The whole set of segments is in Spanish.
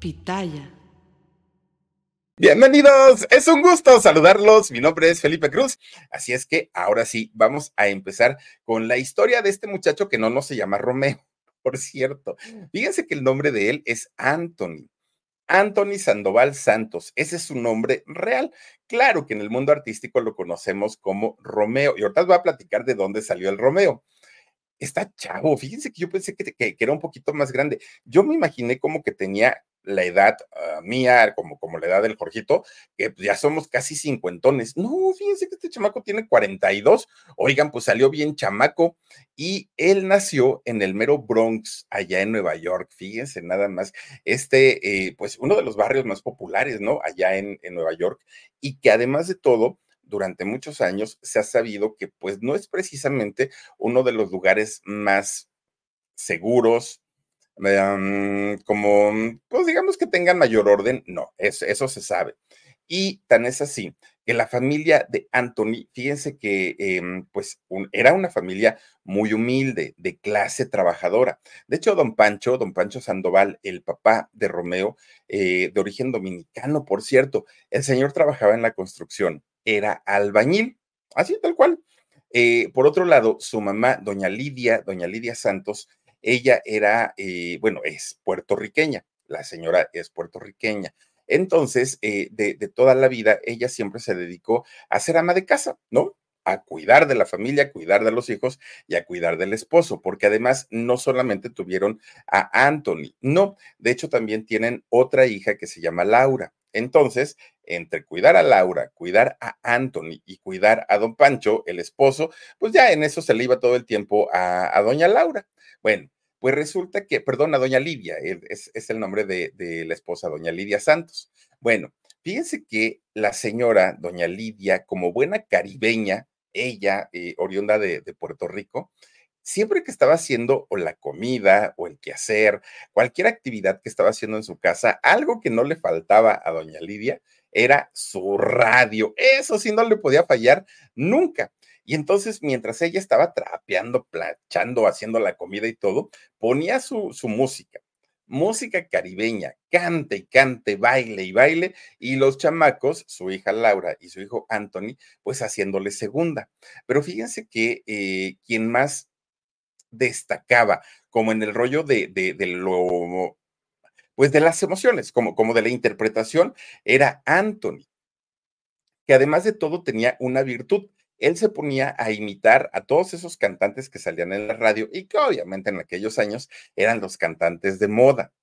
Pitaya. Bienvenidos, es un gusto saludarlos. Mi nombre es Felipe Cruz. Así es que ahora sí, vamos a empezar con la historia de este muchacho que no, no se llama Romeo, por cierto. Fíjense que el nombre de él es Anthony. Anthony Sandoval Santos, ese es su nombre real. Claro que en el mundo artístico lo conocemos como Romeo. Y ahorita voy a platicar de dónde salió el Romeo está chavo. Fíjense que yo pensé que, que, era un poquito más grande. Yo me imaginé como que tenía la edad ah, mía, como, como la edad del Jorgito, que ya somos casi cincuentones. No, fíjense que este chamaco tiene 42. Oigan, pues salió bien chamaco y él nació en el mero Bronx, allá en Nueva York. Fíjense nada más, este, eh, pues uno de los barrios más populares, ¿no? Allá en, en Nueva York y que además de todo, durante muchos años se ha sabido que pues no es precisamente uno de los lugares más seguros, como, pues digamos que tengan mayor orden, no, eso, eso se sabe. Y tan es así que la familia de Anthony, fíjense que em, pues era una familia muy humilde, de clase trabajadora. De hecho, don Pancho, don Pancho Sandoval, el papá de Romeo, eh, de origen dominicano, por cierto, el señor trabajaba en la construcción, era albañil, así tal cual. Eh, por otro lado, su mamá, doña Lidia, doña Lidia Santos, ella era, eh, bueno, es puertorriqueña, la señora es puertorriqueña. Entonces, eh, de, toda la vida, ella siempre se dedicó a ser ama de casa, ¿no? a cuidar de la familia, a cuidar de los hijos y a cuidar del esposo, porque además no solamente tuvieron a Anthony, no, de hecho también tienen otra hija que se llama Laura. Entonces, entre cuidar a Laura, cuidar a Anthony y cuidar a don Pancho, el esposo, pues ya en eso se le iba todo el tiempo a, doña Laura. Bueno, pues resulta que, perdón, a doña Lidia, es, el nombre de, de, la esposa, doña Lidia Santos. Bueno, fíjense que la señora, doña Lidia, como buena caribeña, ella, eh, oriunda de, de Puerto Rico, siempre que estaba haciendo o la comida o el quehacer, cualquier actividad que estaba haciendo en su casa, algo que no le faltaba a doña Lidia era su radio. Eso sí no le podía fallar nunca. Y entonces, mientras ella estaba trapeando, planchando, haciendo la comida y todo, ponía su, su música, música caribeña, cante y cante, baile y baile, y los chamacos, su hija Laura y su hijo Anthony, pues haciéndole segunda. Pero fíjense que eh, quien más destacaba, como en el rollo de, de, de, lo, pues de las emociones, como, como de la interpretación, era Anthony, que además de todo tenía una virtud. Él se ponía a imitar a todos esos cantantes que salían en la radio y que obviamente en aquellos años eran los cantantes de moda.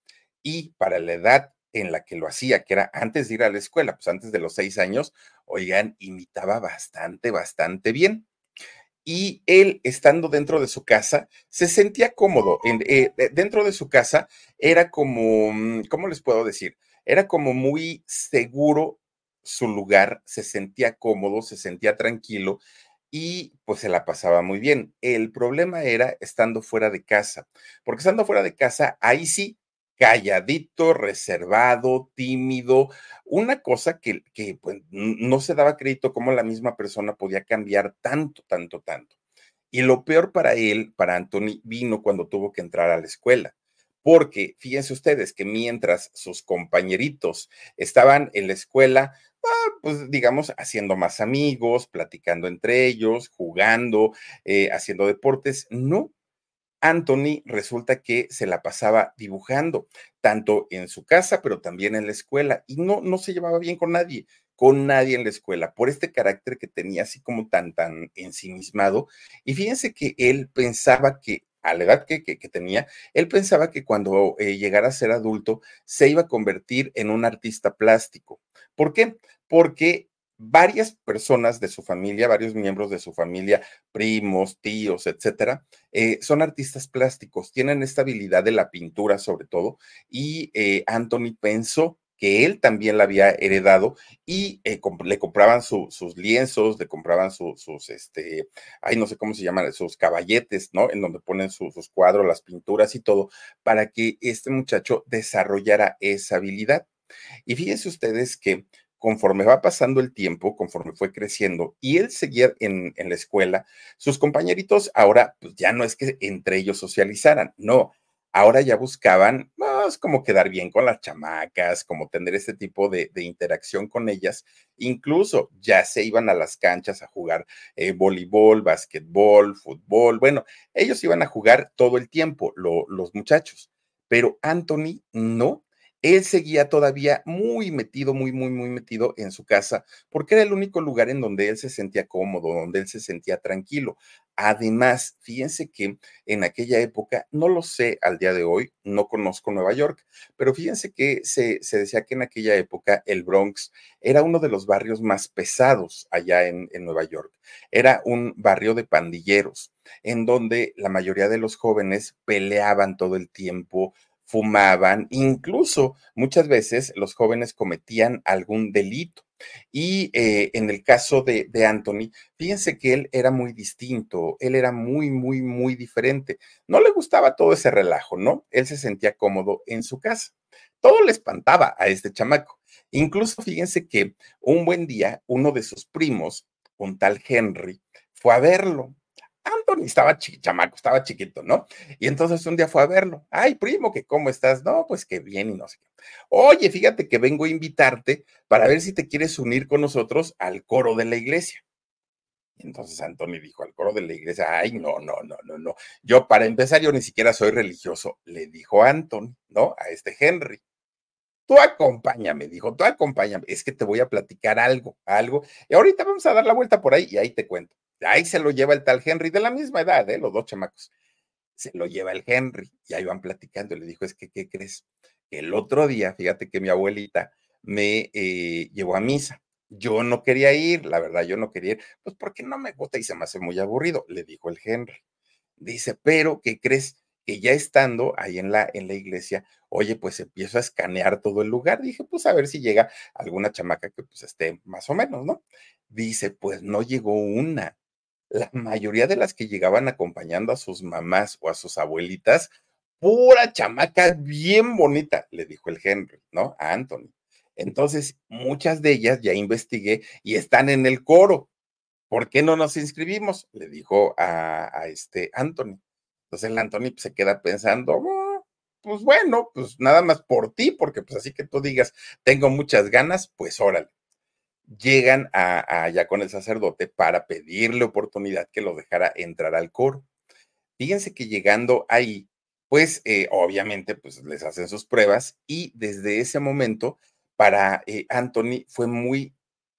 Y para la edad en la que lo hacía, que era antes de ir a la escuela, pues antes de los seis años, oigan, imitaba bastante, bastante bien y él, estando dentro de su casa, se sentía cómodo. Eh, dentro de su casa era como, mm, ¿cómo les puedo decir? Era como muy seguro su lugar, se sentía cómodo, se sentía tranquilo y pues se la pasaba muy bien. El problema era estando fuera de casa, porque estando fuera de casa, ahí sí calladito, reservado, tímido, una cosa que, pues, no se daba crédito cómo la misma persona podía cambiar tanto, tanto, tanto. Y lo peor para él, para Anthony, vino cuando tuvo que entrar a la escuela. Porque fíjense ustedes que mientras sus compañeritos estaban en la escuela, ah, pues digamos, haciendo más amigos, platicando entre ellos, jugando, eh, haciendo deportes, no, Anthony resulta que se la pasaba dibujando, tanto en su casa, pero también en la escuela, y no, no se llevaba bien con nadie, con nadie en la escuela, por este carácter que tenía así como tan, tan ensimismado. Y fíjense que él pensaba que a la edad que, que, tenía, él pensaba que cuando eh, llegara a ser adulto se iba a convertir en un artista plástico. ¿Por qué? Porque varias personas de su familia, varios miembros de su familia, primos, tíos, etcétera, eh, son artistas plásticos, tienen esta habilidad de la pintura sobre todo, y eh, Anthony pensó que él también la había heredado y eh, le compraban sus lienzos, le compraban sus, este, ay, no sé cómo se llaman, sus caballetes, ¿no? En donde ponen sus cuadros, las pinturas y todo, para que este muchacho desarrollara esa habilidad. Y fíjense ustedes que conforme va pasando el tiempo, conforme fue creciendo y él seguía en, la escuela, sus compañeritos ahora, pues ya no es que entre ellos socializaran, no, ahora ya buscaban, pues como quedar bien con las chamacas, como tener este tipo de, interacción con ellas. Incluso ya se iban a las canchas a jugar eh, voleibol, básquetbol, fútbol. Bueno, ellos iban a jugar todo el tiempo, los muchachos, pero Anthony no él seguía todavía muy metido, muy, muy, muy metido en su casa, porque era el único lugar en donde él se sentía cómodo, donde él se sentía tranquilo. Además, fíjense que en aquella época, no lo sé al día de hoy, no conozco Nueva York, pero fíjense que se, decía que en aquella época el Bronx era uno de los barrios más pesados allá en, Nueva York. Era un barrio de pandilleros, en donde la mayoría de los jóvenes peleaban todo el tiempo, fumaban, incluso muchas veces los jóvenes cometían algún delito. Y eh, en el caso de, de, Anthony, fíjense que él era muy distinto, él era muy, muy, muy diferente. No le gustaba todo ese relajo, ¿no? Él se sentía cómodo en su casa. Todo le espantaba a este chamaco. Incluso fíjense que un buen día, uno de sus primos, un tal Henry, fue a verlo Anthony estaba estaba chiquito, ¿no? Y entonces un día fue a verlo. Ay, primo, que cómo estás? No, pues qué bien y no sé qué. Oye, fíjate que vengo a invitarte para ver si te quieres unir con nosotros al coro de la iglesia. Y entonces Anthony dijo al coro de la iglesia, ay, no, no, no, no, no. Yo, para empezar, yo ni siquiera soy religioso, le dijo Anthony, ¿no? A este Henry. Tú acompáñame, dijo, tú acompáñame, es que te voy a platicar algo, algo, y ahorita vamos a dar la vuelta por ahí y ahí te cuento. Ahí se lo lleva el tal Henry, de la misma edad, ¿eh? los dos chamacos. Se lo lleva el Henry y ahí van platicando. Le dijo, es que, ¿qué crees? El otro día, fíjate que mi abuelita me eh, llevó a misa. Yo no quería ir, la verdad, yo no quería ir, pues porque no me gusta y se me hace muy aburrido, le dijo el Henry. Dice, pero ¿qué crees? Que ya estando ahí en la, en la iglesia, oye, pues empiezo a escanear todo el lugar. Dije, pues a ver si llega alguna chamaca que pues esté más o menos, ¿no? Dice, pues no llegó una la mayoría de las que llegaban acompañando a sus mamás o a sus abuelitas, pura chamaca bien bonita, le dijo el Henry, ¿no? A Anthony. Entonces, muchas de ellas ya investigué y están en el coro. ¿Por qué no nos inscribimos? Le dijo a, este Anthony. Entonces el Anthony pues, se queda pensando, oh, pues bueno, pues nada más por ti, porque pues así que tú digas, tengo muchas ganas, pues órale llegan a, allá con el sacerdote para pedirle oportunidad que lo dejara entrar al coro. Fíjense que llegando ahí, pues eh, obviamente pues les hacen sus pruebas y desde ese momento para eh, Anthony fue muy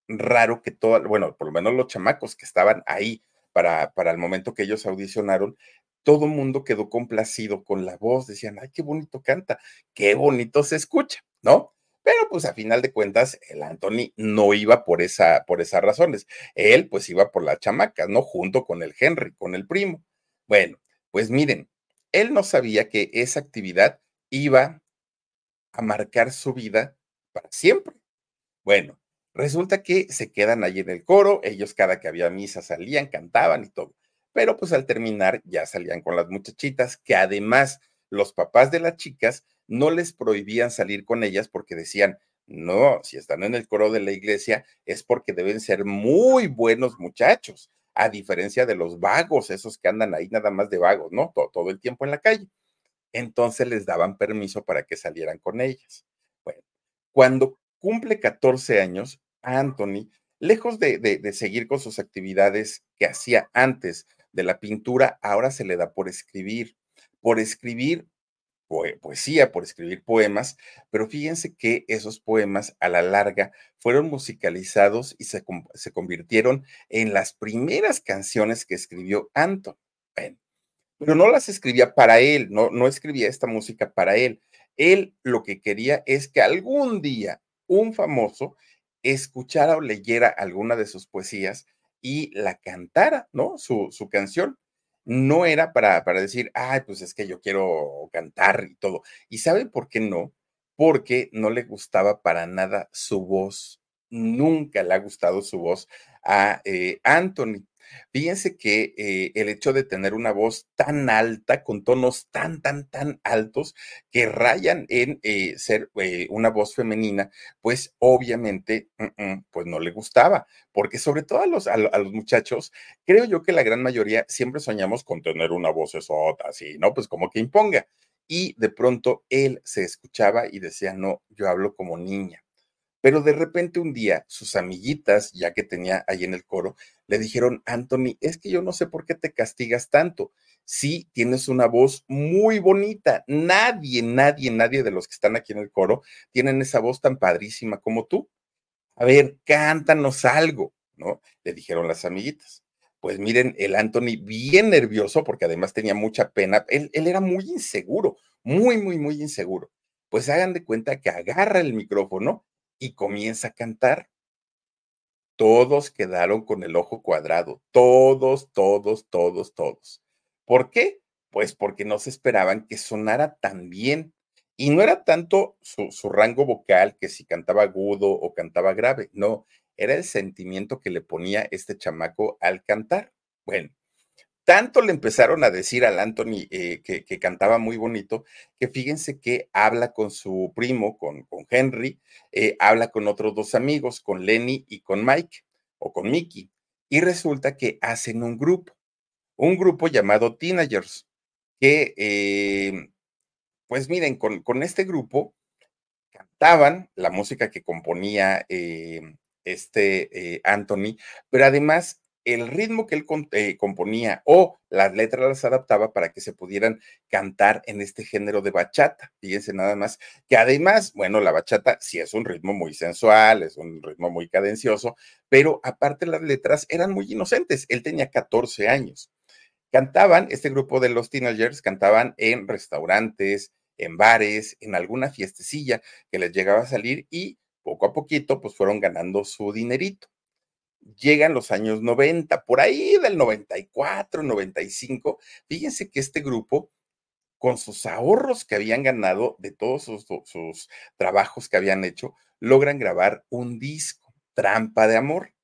raro que todo, bueno, por lo menos los chamacos que estaban ahí para, para el momento que ellos audicionaron, todo el mundo quedó complacido con la voz, decían, ay, qué bonito canta, qué bonito se escucha, ¿no? Pero pues a final de cuentas, el Anthony no iba por, esa, por esas razones. Él pues iba por la chamaca, ¿no? Junto con el Henry, con el primo. Bueno, pues miren, él no sabía que esa actividad iba a marcar su vida para siempre. Bueno, resulta que se quedan allí en el coro, ellos cada que había misa salían, cantaban y todo. Pero pues al terminar ya salían con las muchachitas, que además los papás de las chicas no les prohibían salir con ellas porque decían, no, si están en el coro de la iglesia es porque deben ser muy buenos muchachos, a diferencia de los vagos, esos que andan ahí nada más de vagos, ¿no? Todo, el tiempo en la calle. Entonces les daban permiso para que salieran con ellas. Bueno, cuando cumple 14 años, Anthony, lejos de, de seguir con sus actividades que hacía antes de la pintura, ahora se le da por escribir, por escribir poesía, por escribir poemas, pero fíjense que esos poemas a la larga fueron musicalizados y se, se convirtieron en las primeras canciones que escribió Anton. pero no las escribía para él, no, no escribía esta música para él. Él lo que quería es que algún día un famoso escuchara o leyera alguna de sus poesías y la cantara, ¿no? Su, su canción no era para, para decir, ay, pues es que yo quiero cantar y todo. ¿Y saben por qué no? Porque no le gustaba para nada su voz. Nunca le ha gustado su voz a eh, Anthony. Fíjense que eh, el hecho de tener una voz tan alta, con tonos tan, tan, tan altos, que rayan en eh, ser eh, una voz femenina, pues obviamente, mm, pues no le gustaba, porque sobre todo a los, a, los muchachos, creo yo que la gran mayoría siempre soñamos con tener una voz esota, así, ¿no? Pues como que imponga. y de pronto él se escuchaba y decía, no, yo hablo como niña. Pero de repente un día sus amiguitas, ya que tenía ahí en el coro, le dijeron, Anthony, es que yo no sé por qué te castigas tanto. Sí, tienes una voz muy bonita. Nadie, nadie, nadie de los que están aquí en el coro tienen esa voz tan padrísima como tú. A ver, cántanos algo, ¿no? Le dijeron las amiguitas. Pues miren, el Anthony bien nervioso, porque además tenía mucha pena, él, él era muy inseguro, muy, muy, muy inseguro. Pues hagan de cuenta que agarra el micrófono y comienza a cantar. Todos quedaron con el ojo cuadrado, todos, todos, todos, todos. ¿Por qué? Pues porque no se esperaban que sonara tan bien. Y no era tanto su, rango vocal, que si cantaba agudo o cantaba grave, no, era el sentimiento que le ponía este chamaco al cantar. Bueno, tanto le empezaron a decir al Anthony eh, que, cantaba muy bonito, que fíjense que habla con su primo, con, con Henry, eh, habla con otros dos amigos, con Lenny y con Mike, o con Mickey, y resulta que hacen un grupo, un grupo llamado Teenagers, que, eh, pues miren, con, con, este grupo cantaban la música que componía este Anthony, pero además el ritmo que él eh, componía o las letras las adaptaba para que se pudieran cantar en este género de bachata. Fíjense nada más que además, bueno, la bachata sí es un ritmo muy sensual, es un ritmo muy cadencioso, pero aparte las letras eran muy inocentes. Él tenía 14 años. Cantaban, este grupo de los teenagers cantaban en restaurantes, en bares, en alguna fiestecilla que les llegaba a salir y poco a poquito pues fueron ganando su dinerito llegan los años 90, por ahí del 94, 95, fíjense que este grupo, con sus ahorros que habían ganado de todos sus, trabajos que habían hecho, logran grabar un disco, Trampa de Amor.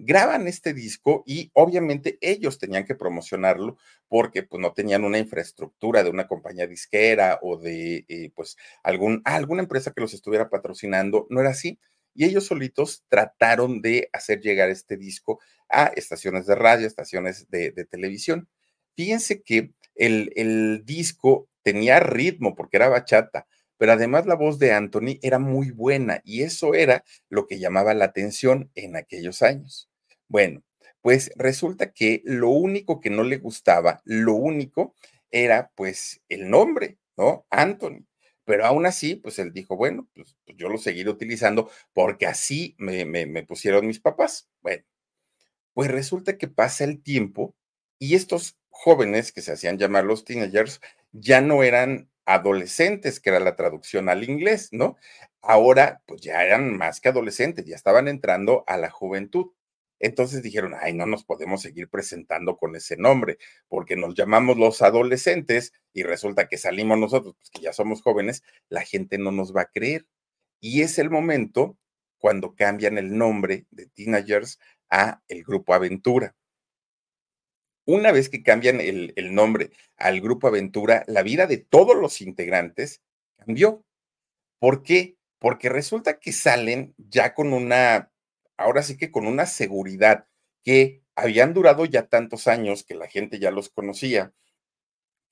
Graban este disco y obviamente ellos tenían que promocionarlo porque pues no tenían una infraestructura de una compañía disquera o de eh, pues algún, alguna empresa que los estuviera patrocinando, no era así y ellos solitos trataron de hacer llegar este disco a estaciones de radio, estaciones de, televisión. Fíjense que el, el disco tenía ritmo porque era bachata, pero además la voz de Anthony era muy buena y eso era lo que llamaba la atención en aquellos años. Bueno, pues resulta que lo único que no le gustaba, lo único era pues el nombre, ¿no? Anthony. Pero aún así, pues él dijo, bueno, pues, pues yo lo seguiré utilizando porque así me, me, pusieron mis papás. Bueno, pues resulta que pasa el tiempo y estos jóvenes que se hacían llamar los teenagers ya no eran adolescentes, que era la traducción al inglés, ¿no? Ahora, pues ya eran más que adolescentes, ya estaban entrando a la juventud. Entonces dijeron, ay, no nos podemos seguir presentando con ese nombre, porque nos llamamos los adolescentes y resulta que salimos nosotros, pues que ya somos jóvenes, la gente no nos va a creer. Y es el momento cuando cambian el nombre de Teenagers a el Grupo Aventura. Una vez que cambian el, el nombre al Grupo Aventura, la vida de todos los integrantes cambió. ¿Por qué? Porque resulta que salen ya con una ahora sí que con una seguridad que habían durado ya tantos años, que la gente ya los conocía,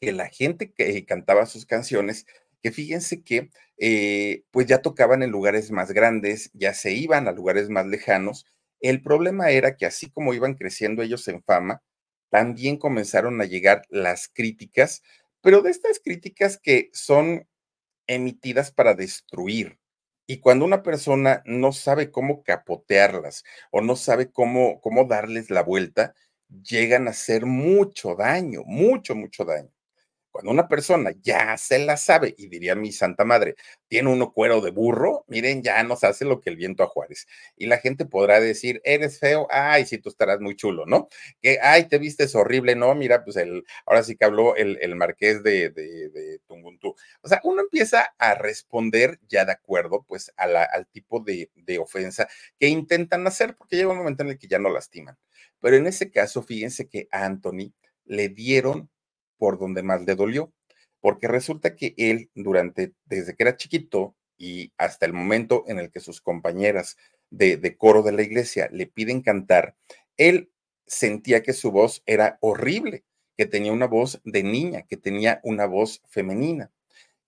que la gente que cantaba sus canciones, que fíjense que eh, pues ya tocaban en lugares más grandes, ya se iban a lugares más lejanos. El problema era que así como iban creciendo ellos en fama, también comenzaron a llegar las críticas, pero de estas críticas que son emitidas para destruir, y cuando una persona no sabe cómo capotearlas o no sabe cómo, cómo darles la vuelta, llegan a hacer mucho daño, mucho, mucho daño. Cuando una persona ya se la sabe, y diría mi santa madre, tiene uno cuero de burro, miren, ya nos hace lo que el viento a Juárez. Y la gente podrá decir, eres feo, ay, si tú estarás muy chulo, ¿no? Que, ay, te vistes horrible, no, mira, pues el, ahora sí que habló el, el marqués de, de, de Tunguntú. O sea, uno empieza a responder ya de acuerdo, pues, a la, al tipo de, de ofensa que intentan hacer, porque llega un momento en el que ya no lastiman. Pero en ese caso, fíjense que a Anthony le dieron por donde más le dolió, porque resulta que él durante, desde que era chiquito y hasta el momento en el que sus compañeras de, coro de la iglesia le piden cantar, él sentía que su voz era horrible, que tenía una voz de niña, que tenía una voz femenina.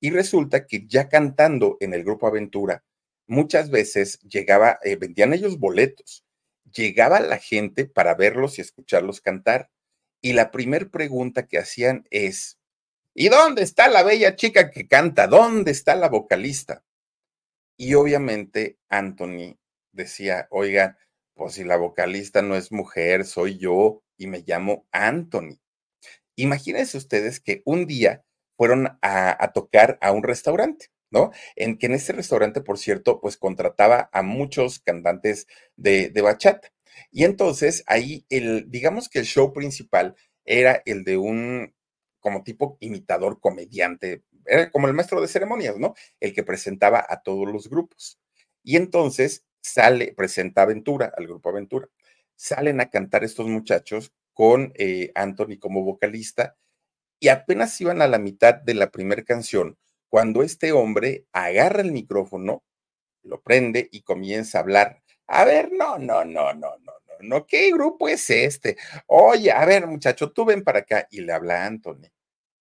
Y resulta que ya cantando en el grupo Aventura, muchas veces llegaba, eh, vendían ellos boletos, llegaba la gente para verlos y escucharlos cantar. Y la primer pregunta que hacían es, ¿y dónde está la bella chica que canta? ¿Dónde está la vocalista? Y obviamente Anthony decía, oiga, pues si la vocalista no es mujer, soy yo y me llamo Anthony. Imagínense ustedes que un día fueron a, tocar a un restaurante. ¿no? En que en ese restaurante, por cierto, pues contrataba a muchos cantantes de, de, bachata. Y entonces ahí el, digamos que el show principal era el de un como tipo imitador comediante, era como el maestro de ceremonias, ¿no? El que presentaba a todos los grupos. Y entonces sale, presenta Aventura, al grupo Aventura. Salen a cantar estos muchachos con eh, Anthony como vocalista y apenas iban a la mitad de la primera canción cuando este hombre agarra el micrófono, lo prende y comienza a hablar. A ver, no, no, no, no, no, no, no, ¿qué grupo es este? Oye, a ver, muchacho, tú ven para acá y le habla a Anthony.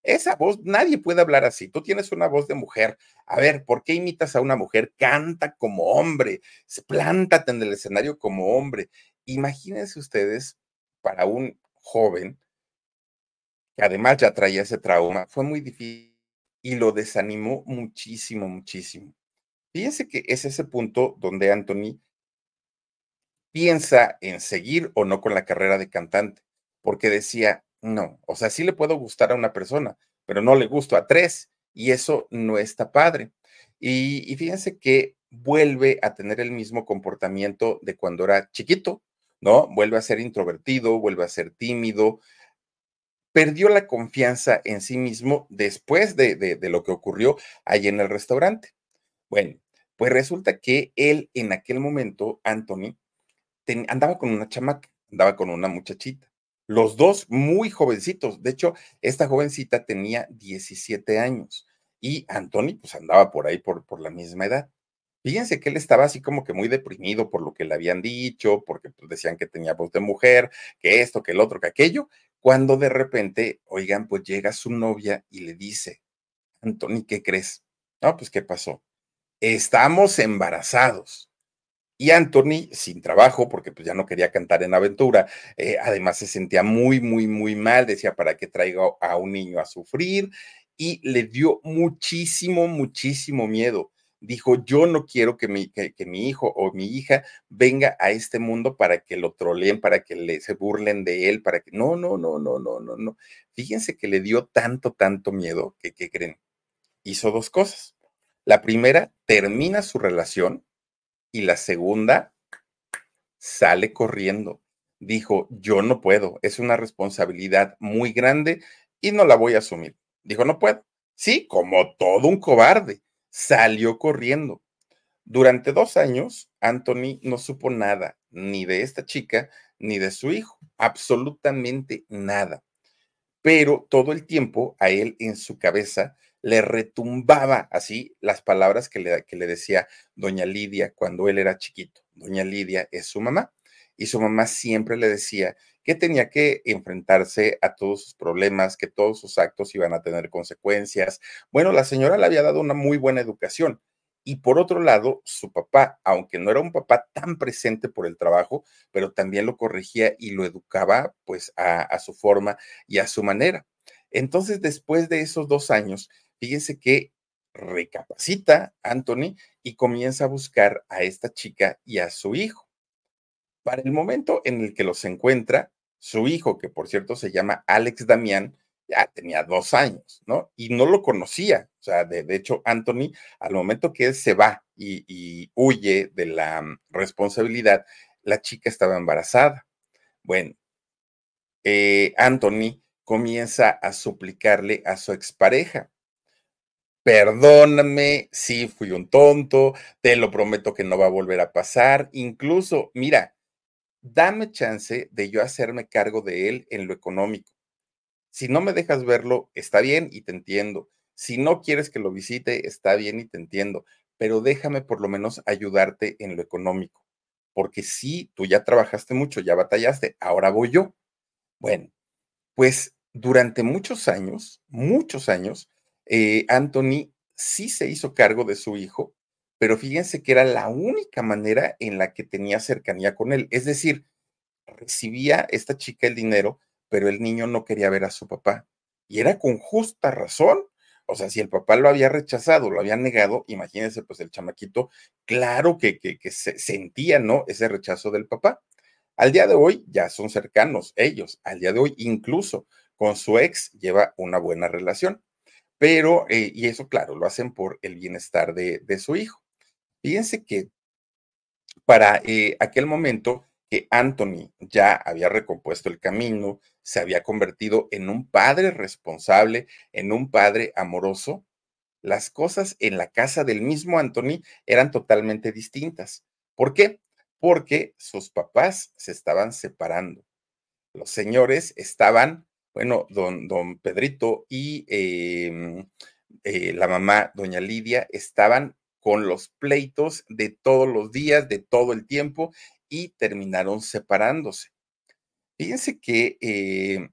Esa voz, nadie puede hablar así. Tú tienes una voz de mujer. A ver, ¿por qué imitas a una mujer? Canta como hombre, plántate en el escenario como hombre. Imagínense ustedes, para un joven que además ya traía ese trauma, fue muy difícil y lo desanimó muchísimo, muchísimo. Fíjense que es ese punto donde Anthony piensa en seguir o no con la carrera de cantante, porque decía, no, o sea, sí le puedo gustar a una persona, pero no le gusto a tres y eso no está padre. Y, y fíjense que vuelve a tener el mismo comportamiento de cuando era chiquito, ¿no? Vuelve a ser introvertido, vuelve a ser tímido, perdió la confianza en sí mismo después de, lo que ocurrió ahí en el restaurante. Bueno, pues resulta que él en aquel momento, Anthony, andaba con una chamaca, andaba con una muchachita. Los dos muy jovencitos. De hecho, esta jovencita tenía 17 años y Anthony pues andaba por ahí por, por la misma edad. Fíjense que él estaba así como que muy deprimido por lo que le habían dicho, porque pues, decían que tenía voz de mujer, que esto, que el otro, que aquello, cuando de repente, oigan, pues llega su novia y le dice, Anthony, ¿qué crees? No, pues ¿qué pasó? Estamos embarazados. Y Anthony, sin trabajo, porque pues ya no quería cantar en aventura, eh, además se sentía muy, muy, muy mal, decía, ¿para qué traigo a un niño a sufrir? Y le dio muchísimo, muchísimo miedo dijo, yo no quiero que mi, que, mi hijo o mi hija venga a este mundo para que lo troleen, para que le, se burlen de él, para que... No, no, no, no, no, no, no. Fíjense que le dio tanto, tanto miedo que, ¿qué creen? Hizo dos cosas. La primera, termina su relación y la segunda, sale corriendo. Dijo, yo no puedo, es una responsabilidad muy grande y no la voy a asumir. Dijo, no puedo. Sí, como todo un cobarde salió corriendo. Durante dos años, Anthony no supo nada, ni de esta chica, ni de su hijo, absolutamente nada. Pero todo el tiempo a él en su cabeza le retumbaba así las palabras que le, que le decía doña Lidia cuando él era chiquito. Doña Lidia es su mamá y su mamá siempre le decía que tenía que enfrentarse a todos sus problemas, que todos sus actos iban a tener consecuencias. Bueno, la señora le había dado una muy buena educación. Y por otro lado, su papá, aunque no era un papá tan presente por el trabajo, pero también lo corregía y lo educaba pues a, a su forma y a su manera. Entonces, después de esos dos años, fíjense que recapacita Anthony y comienza a buscar a esta chica y a su hijo. Para el momento en el que los encuentra, su hijo, que por cierto se llama Alex Damián, ya tenía dos años, ¿no? Y no lo conocía. O sea, de, hecho, Anthony, al momento que él se va y, huye de la mm, responsabilidad, la chica estaba embarazada. Bueno, eh, Anthony comienza a suplicarle a su expareja. Perdóname, sí fui un tonto, te lo prometo que no va a volver a pasar. Incluso, mira, dame chance de yo hacerme cargo de él en lo económico. Si no me dejas verlo, está bien y te entiendo. Si no quieres que lo visite, está bien y te entiendo, pero déjame por lo menos ayudarte en lo económico, porque sí, tú ya trabajaste mucho, ya batallaste, ahora voy yo. Bueno, pues durante muchos años, muchos años, eh, Anthony sí se hizo cargo de su hijo, pero fíjense que era la única manera en la que tenía cercanía con él. Es decir, recibía esta chica el dinero, pero el niño no quería ver a su papá. Y era con justa razón. O sea, si el papá lo había rechazado, lo había negado, imagínense, pues el chamaquito, claro que, que, que se sentía, ¿no? Ese rechazo del papá. Al día de hoy ya son cercanos ellos. Al día de hoy incluso con su ex lleva una buena relación. Pero, eh, y eso claro, lo hacen por el bienestar de, su hijo. Fíjense que para eh, aquel momento que Anthony ya había recompuesto el camino, se había convertido en un padre responsable, en un padre amoroso, las cosas en la casa del mismo Anthony eran totalmente distintas. ¿Por qué? Porque sus papás se estaban separando. Los señores estaban, bueno, don, don Pedrito y em, eh, la mamá, doña Lidia, estaban con los pleitos de todos los días, de todo el tiempo, y terminaron separándose. Fíjense que eh,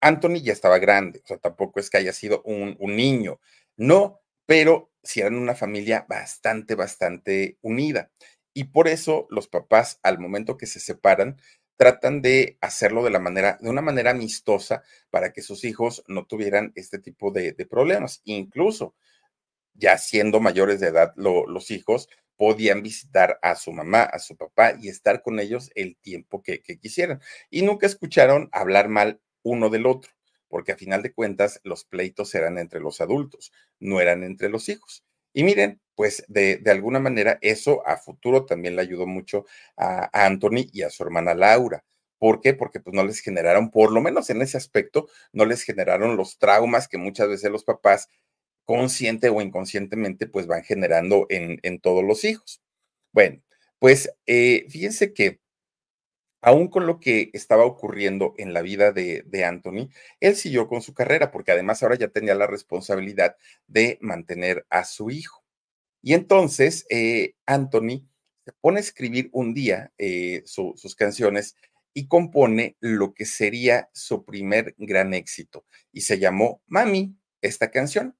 Anthony ya estaba grande, o sea, tampoco es que haya sido un, un niño, no, pero sí eran una familia bastante, bastante unida. Y por eso los papás, al momento que se separan, tratan de hacerlo de la manera, de una manera amistosa para que sus hijos no tuvieran este tipo de, problemas. Incluso ya siendo mayores de edad los hijos, podían visitar a su mamá, a su papá y estar con ellos el tiempo que, quisieran. Y nunca escucharon hablar mal uno del otro, porque a final de cuentas los pleitos eran entre los adultos, no eran entre los hijos. Y miren, pues de, alguna manera eso a futuro también le ayudó mucho a, a Anthony y a su hermana Laura. ¿Por qué? Porque pues no les generaron, por lo menos en ese aspecto, no les generaron los traumas que muchas veces los papás consciente o inconscientemente, pues van generando en, en todos los hijos. Bueno, pues eh, fíjense que aún con lo que estaba ocurriendo en la vida de, de, Anthony, él siguió con su carrera, porque además ahora ya tenía la responsabilidad de mantener a su hijo. Y entonces eh, Anthony se pone a escribir un día eh, sus canciones y compone lo que sería su primer gran éxito. Y se llamó Mami, esta canción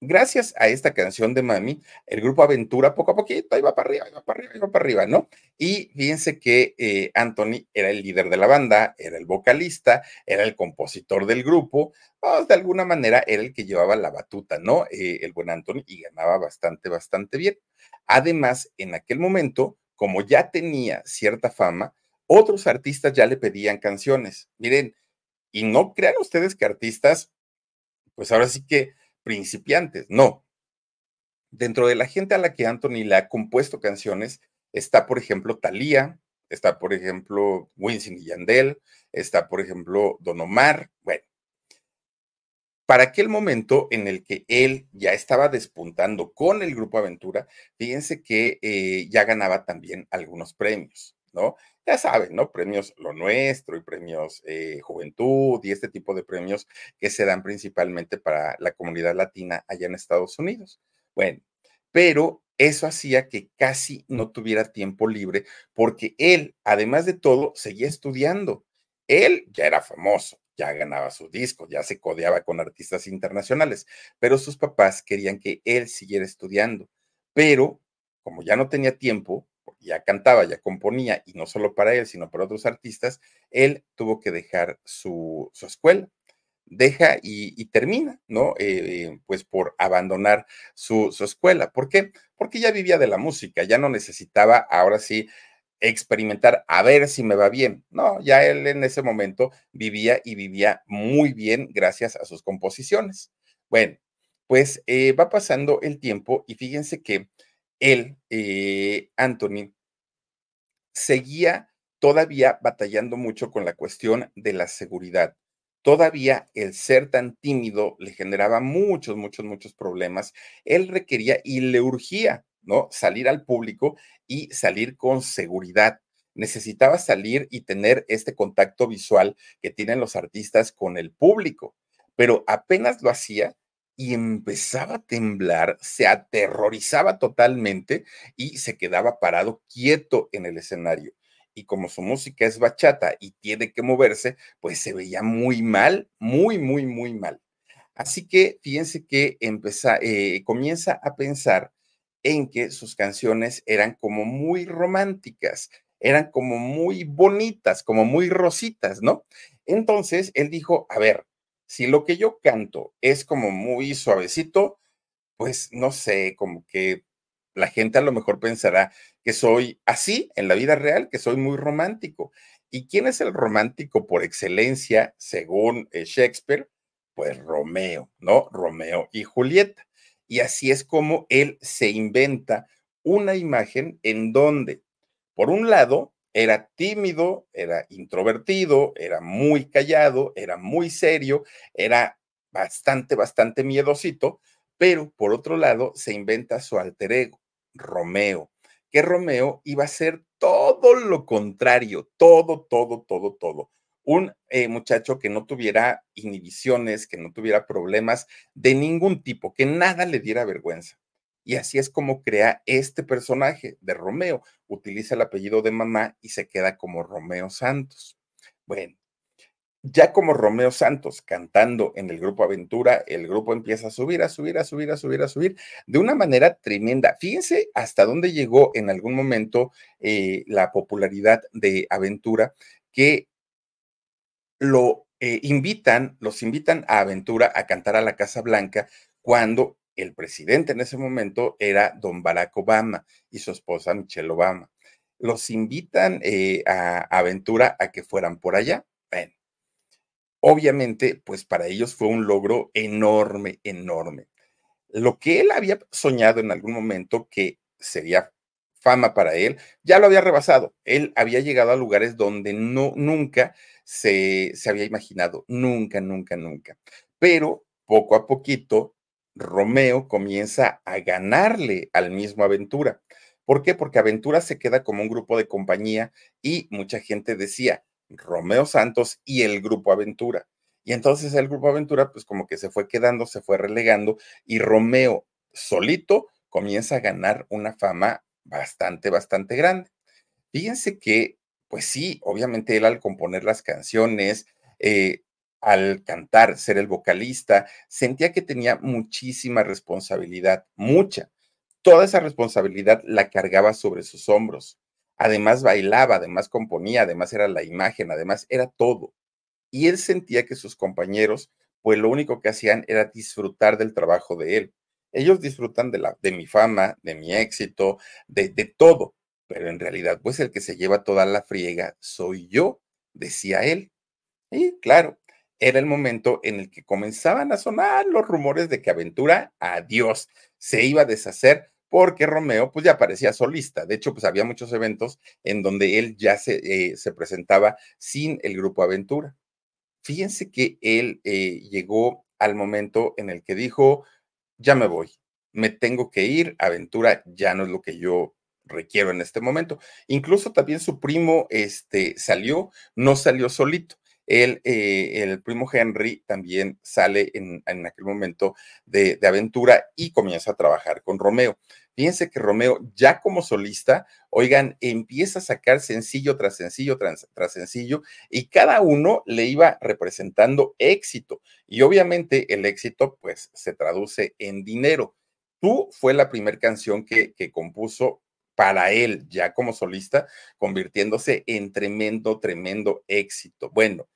gracias a esta canción de Mami, el grupo Aventura poco a poquito iba para arriba, iba para arriba, iba para arriba, ¿no? Y fíjense que eh, Anthony era el líder de la banda, era el vocalista, era el compositor del grupo, de alguna manera era el que llevaba la batuta, ¿no? Eh, el buen Anthony y ganaba bastante, bastante bien. Además, en aquel momento, como ya tenía cierta fama, otros artistas ya le pedían canciones. Miren, y no crean ustedes que artistas, pues ahora sí que principiantes, no. Dentro de la gente a la que Anthony le ha compuesto canciones está, por ejemplo, Thalía, está, por ejemplo, Winston y Yandel, está, por ejemplo, Don Omar. Bueno, para aquel momento en el que él ya estaba despuntando con el Grupo Aventura, fíjense que eh, ya ganaba también algunos premios, ¿no? Ya saben, ¿no? Premios Lo Nuestro y premios eh, Juventud y este tipo de premios que se dan principalmente para la comunidad latina allá en Estados Unidos. Bueno, pero eso hacía que casi no tuviera tiempo libre porque él, además de todo, seguía estudiando. Él ya era famoso, ya ganaba sus discos, ya se codeaba con artistas internacionales, pero sus papás querían que él siguiera estudiando. Pero como ya no tenía tiempo, ya cantaba, ya componía, y no solo para él, sino para otros artistas, él tuvo que dejar su, escuela. Deja y, termina, ¿no? Eh, pues por abandonar su, su escuela. ¿Por qué? Porque ya vivía de la música, ya no necesitaba ahora sí experimentar a ver si me va bien. No, ya él en ese momento vivía y vivía muy bien gracias a sus composiciones. Bueno, pues eh, va pasando el tiempo y fíjense que él, eh, Anthony, seguía todavía batallando mucho con la cuestión de la seguridad. Todavía el ser tan tímido le generaba muchos, muchos, muchos problemas. Él requería y le urgía, ¿no? Salir al público y salir con seguridad. Necesitaba salir y tener este contacto visual que tienen los artistas con el público, pero apenas lo hacía, y empezaba a temblar, se aterrorizaba totalmente y se quedaba parado quieto en el escenario. Y como su música es bachata y tiene que moverse, pues se veía muy mal, muy, muy, muy mal. Así que fíjense que eh, comienza a pensar en que sus canciones eran como muy románticas, eran como muy bonitas, como muy rositas, ¿no? Entonces él dijo, a ver, si lo que yo canto es como muy suavecito, pues no sé, como que la gente a lo mejor pensará que soy así en la vida real, que soy muy romántico. ¿Y quién es el romántico por excelencia, según eh, Shakespeare? Pues Romeo, ¿no? Romeo y Julieta. Y así es como él se inventa una imagen en donde, por un lado, era tímido, era introvertido, era muy callado, era muy serio, era bastante, bastante miedosito, pero por otro lado se inventa su alter ego, Romeo, que Romeo iba a ser todo lo contrario, todo, todo, todo, todo. Un eh, muchacho que no tuviera inhibiciones, que no tuviera problemas de ningún tipo, que nada le diera vergüenza. Y así es como crea este personaje de Romeo. Utiliza el apellido de mamá y se queda como Romeo Santos. Bueno, ya como Romeo Santos cantando en el grupo Aventura, el grupo empieza a subir, a subir, a subir, a subir, a subir, de una manera tremenda. Fíjense hasta dónde llegó en algún momento eh, la popularidad de Aventura, que lo eh, invitan, los invitan a Aventura a cantar a la Casa Blanca cuando el presidente en ese momento era don Barack Obama y su esposa Michelle Obama. Los invitan eh, a, Aventura a que fueran por allá. Obviamente, pues para ellos fue un logro enorme, enorme. Lo que él había soñado en algún momento que sería fama para él, ya lo había rebasado. Él había llegado a lugares donde no, nunca se, se había imaginado, nunca, nunca, nunca. Pero poco a poquito Romeo comienza a ganarle al mismo Aventura. ¿Por qué? Porque Aventura se queda como un grupo de compañía y mucha gente decía Romeo Santos y el grupo Aventura. Y entonces el grupo Aventura pues como que se fue quedando, se fue relegando y Romeo solito comienza a ganar una fama bastante, bastante grande. Fíjense que, pues sí, obviamente él al componer las canciones, eh, al cantar, ser el vocalista, sentía que tenía muchísima responsabilidad, mucha. Toda esa responsabilidad la cargaba sobre sus hombros. Además bailaba, además componía, además era la imagen, además era todo. Y él sentía que sus compañeros, pues lo único que hacían era disfrutar del trabajo de él. Ellos disfrutan de, la, de mi fama, de mi éxito, de, de todo, pero en realidad, pues el que se lleva toda la friega soy yo, decía él. Y claro, era el momento en el que comenzaban a sonar los rumores de que Aventura, adiós, se iba a deshacer porque Romeo pues ya parecía solista. De hecho, pues había muchos eventos en donde él ya se, eh, se presentaba sin el grupo Aventura. Fíjense que él eh, llegó al momento en el que dijo, ya me voy, me tengo que ir, Aventura ya no es lo que yo requiero en este momento. Incluso también su primo este, salió, no salió solito. Eh, el primo Henry también sale en, aquel momento de, aventura y comienza a trabajar con Romeo. Fíjense que Romeo, ya como solista, oigan, empieza a sacar sencillo tras sencillo tras, tras, sencillo y cada uno le iba representando éxito. Y obviamente el éxito, pues, se traduce en dinero. Tú fue la primera canción que, que compuso para él, ya como solista, convirtiéndose en tremendo, tremendo éxito. Bueno,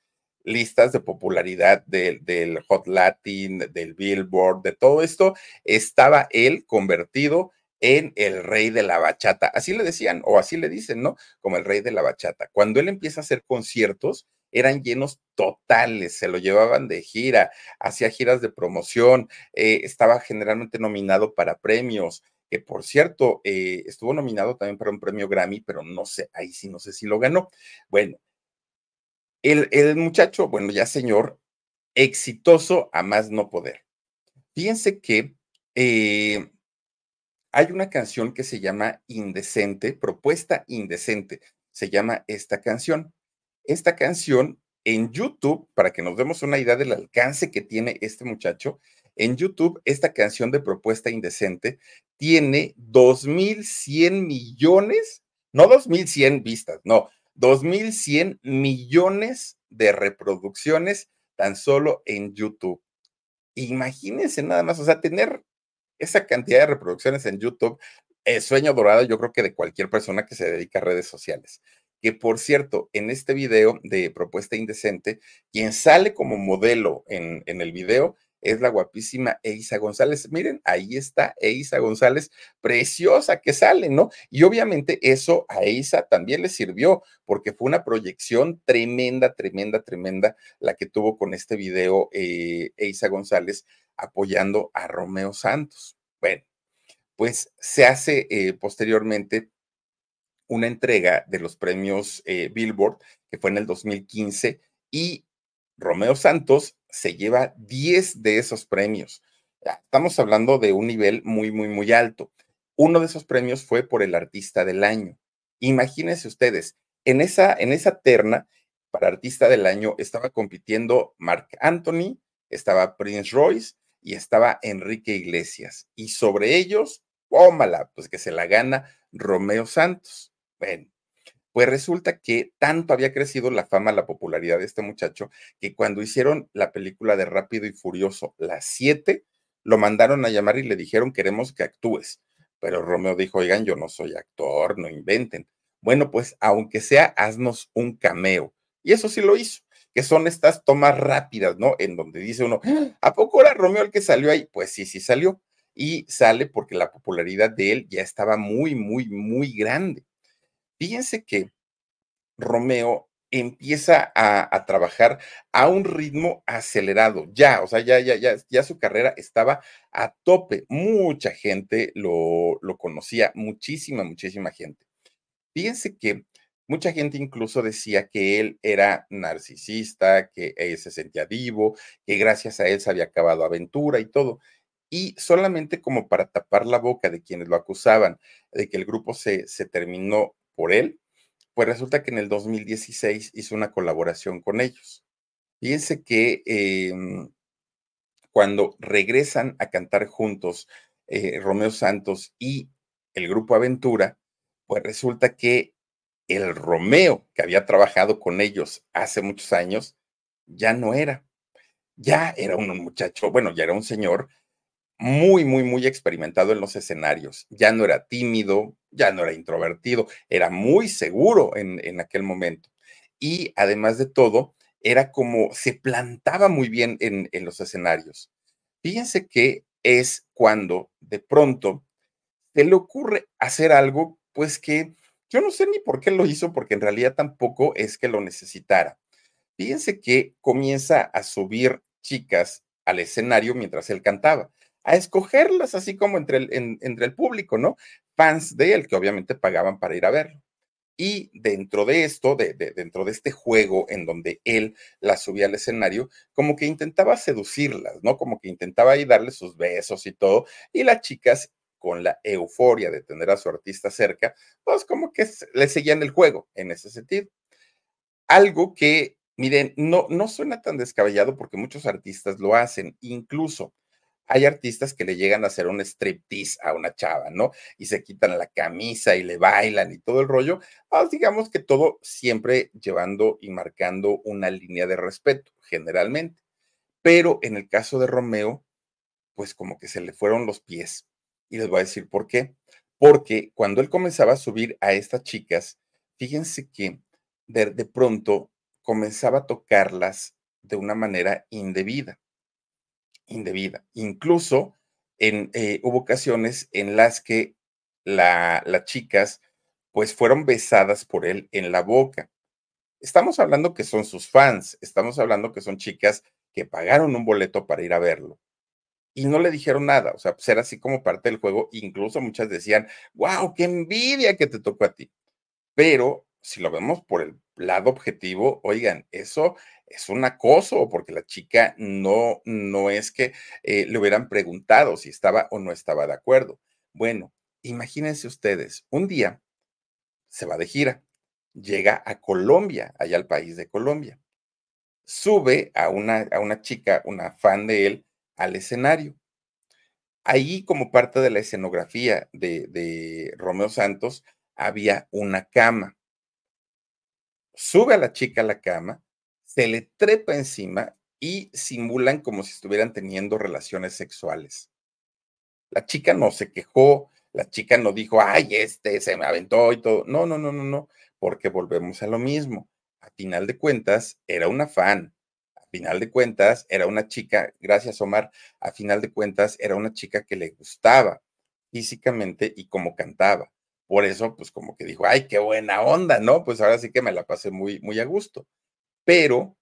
listas de popularidad del, Hot Latin, del Billboard, de todo esto, estaba él convertido en el rey de la bachata. Así le decían, o así le dicen, ¿no? Como el rey de la bachata. Cuando él empieza a hacer conciertos, eran llenos totales, se lo llevaban de gira, hacía giras de promoción, eh, estaba generalmente nominado para premios, que por cierto, eh, estuvo nominado también para un premio Grammy, pero no sé, ahí sí no sé si lo ganó. Bueno, el, muchacho, bueno, ya señor, exitoso a más no poder. Fíjense que eh, hay una canción que se llama Indecente, propuesta indecente, se llama esta canción. Esta canción en YouTube, para que nos demos una idea del alcance que tiene este muchacho, en YouTube esta canción de propuesta indecente tiene 2.100 millones, no 2.100 vistas, no, 2.100 millones de reproducciones tan solo en YouTube. Imagínense nada más, o sea, tener esa cantidad de reproducciones en YouTube es sueño dorado, yo creo que de cualquier persona que se dedica a redes sociales. Que por cierto, en este video de Propuesta Indecente, quien sale como modelo en, en el video es la guapísima Eisa González. Miren, ahí está Eisa González, preciosa que sale, ¿no? Y obviamente eso a Eisa también le sirvió, porque fue una proyección tremenda, tremenda, tremenda la que tuvo con este video eh, González apoyando a Romeo Santos. Bueno, pues se hace eh, posteriormente una entrega de los premios eh, Billboard, que fue en el 2015, y Romeo Santos se lleva 10 de esos premios. Estamos hablando de un nivel muy, muy, muy alto. Uno de esos premios fue por el artista del año. Imagínense ustedes, en esa, en esa terna para artista del año estaba compitiendo Mark Anthony, estaba Prince Royce y estaba Enrique Iglesias. Y sobre ellos, tómala, pues que se la gana Romeo Santos. Bueno, pues resulta que tanto había crecido la fama, la popularidad de este muchacho, que cuando hicieron la película de Rápido y Furioso, las siete, lo mandaron a llamar y le dijeron, queremos que actúes. Pero Romeo dijo, oigan, yo no soy actor, no inventen. Bueno, pues aunque sea, haznos un cameo. Y eso sí lo hizo, que son estas tomas rápidas, ¿no? En donde dice uno, ¿a poco era Romeo el que salió ahí? Pues sí, sí salió. Y sale porque la popularidad de él ya estaba muy, muy, muy grande. Fíjense que Romeo empieza a, trabajar a un ritmo acelerado, ya, o sea, ya, su carrera estaba a tope. Mucha gente lo, conocía, muchísima, muchísima gente. Fíjense que mucha gente incluso decía que él era narcisista, que se sentía vivo, que gracias a él se había acabado aventura y todo. Y solamente como para tapar la boca de quienes lo acusaban de que el grupo se terminó por él, pues resulta que en el 2016 hizo una colaboración con ellos. Fíjense que em, cuando regresan a cantar juntos eh, Romeo Santos y el grupo Aventura, pues resulta que el Romeo que había trabajado con ellos hace muchos años ya no era. Ya era un muchacho, bueno, ya era un señor muy, muy, muy experimentado en los escenarios. Ya no era tímido, ya no era introvertido, era muy seguro en, en aquel momento. Y además de todo, era como se plantaba muy bien en, en los escenarios. Fíjense que es cuando de pronto se le ocurre hacer algo, pues que yo no sé ni por qué lo hizo, porque en realidad tampoco es que lo necesitara. Fíjense que comienza a subir chicas al escenario mientras él cantaba a escogerlas, así como entre el, entre el público, ¿no? Fans de él, que obviamente pagaban para ir a verlo. Y dentro de esto, de, dentro de este juego en donde él las subía al escenario, como que intentaba seducirlas, ¿no? Como que intentaba ahí darle sus besos y todo. Y las chicas, con la euforia de tener a su artista cerca, pues como que le seguían el juego en ese sentido. Algo que, miren, no, no suena tan descabellado porque muchos artistas lo hacen, incluso hay artistas que le llegan a hacer un striptease a una chava, ¿no? Y se quitan la camisa y le bailan y todo el rollo. Ah, digamos que todo siempre llevando y marcando una línea de respeto, generalmente. Pero en el caso de Romeo, pues como que se le fueron los pies. Y les voy a decir por qué. Porque cuando él comenzaba a subir a estas chicas, fíjense que de, de pronto comenzaba a tocarlas de una manera indebida indebida. Incluso en, eh, hubo ocasiones en las que las chicas pues fueron besadas por él en la boca. Estamos hablando que son sus fans, estamos hablando que son chicas que pagaron un boleto para ir a verlo y no le dijeron nada, o sea, pues era así como parte del juego, incluso muchas decían, wow, qué envidia que te tocó a ti. Pero si lo vemos por el lado objetivo, oigan, eso es un acoso, porque la chica no, no es que eh, le hubieran preguntado si estaba o no estaba de acuerdo. Bueno, imagínense ustedes, un día se va de gira, llega a Colombia, allá al país de Colombia, sube a una, a una chica, una fan de él, al escenario. Ahí, como parte de la escenografía de, de Romeo Santos, había una cama. Sube a la chica a la cama se le trepa encima y simulan como si estuvieran teniendo relaciones sexuales. La chica no se quejó, la chica no dijo, ay, este se me aventó y todo. No, no, no, no, no, porque volvemos a lo mismo. A final de cuentas, era una fan. A final de cuentas, era una chica, gracias Omar, a final de cuentas, era una chica que le gustaba físicamente y como cantaba. Por eso, pues como que dijo, ay, qué buena onda, ¿no? Pues ahora sí que me la pasé muy, muy a gusto. Pero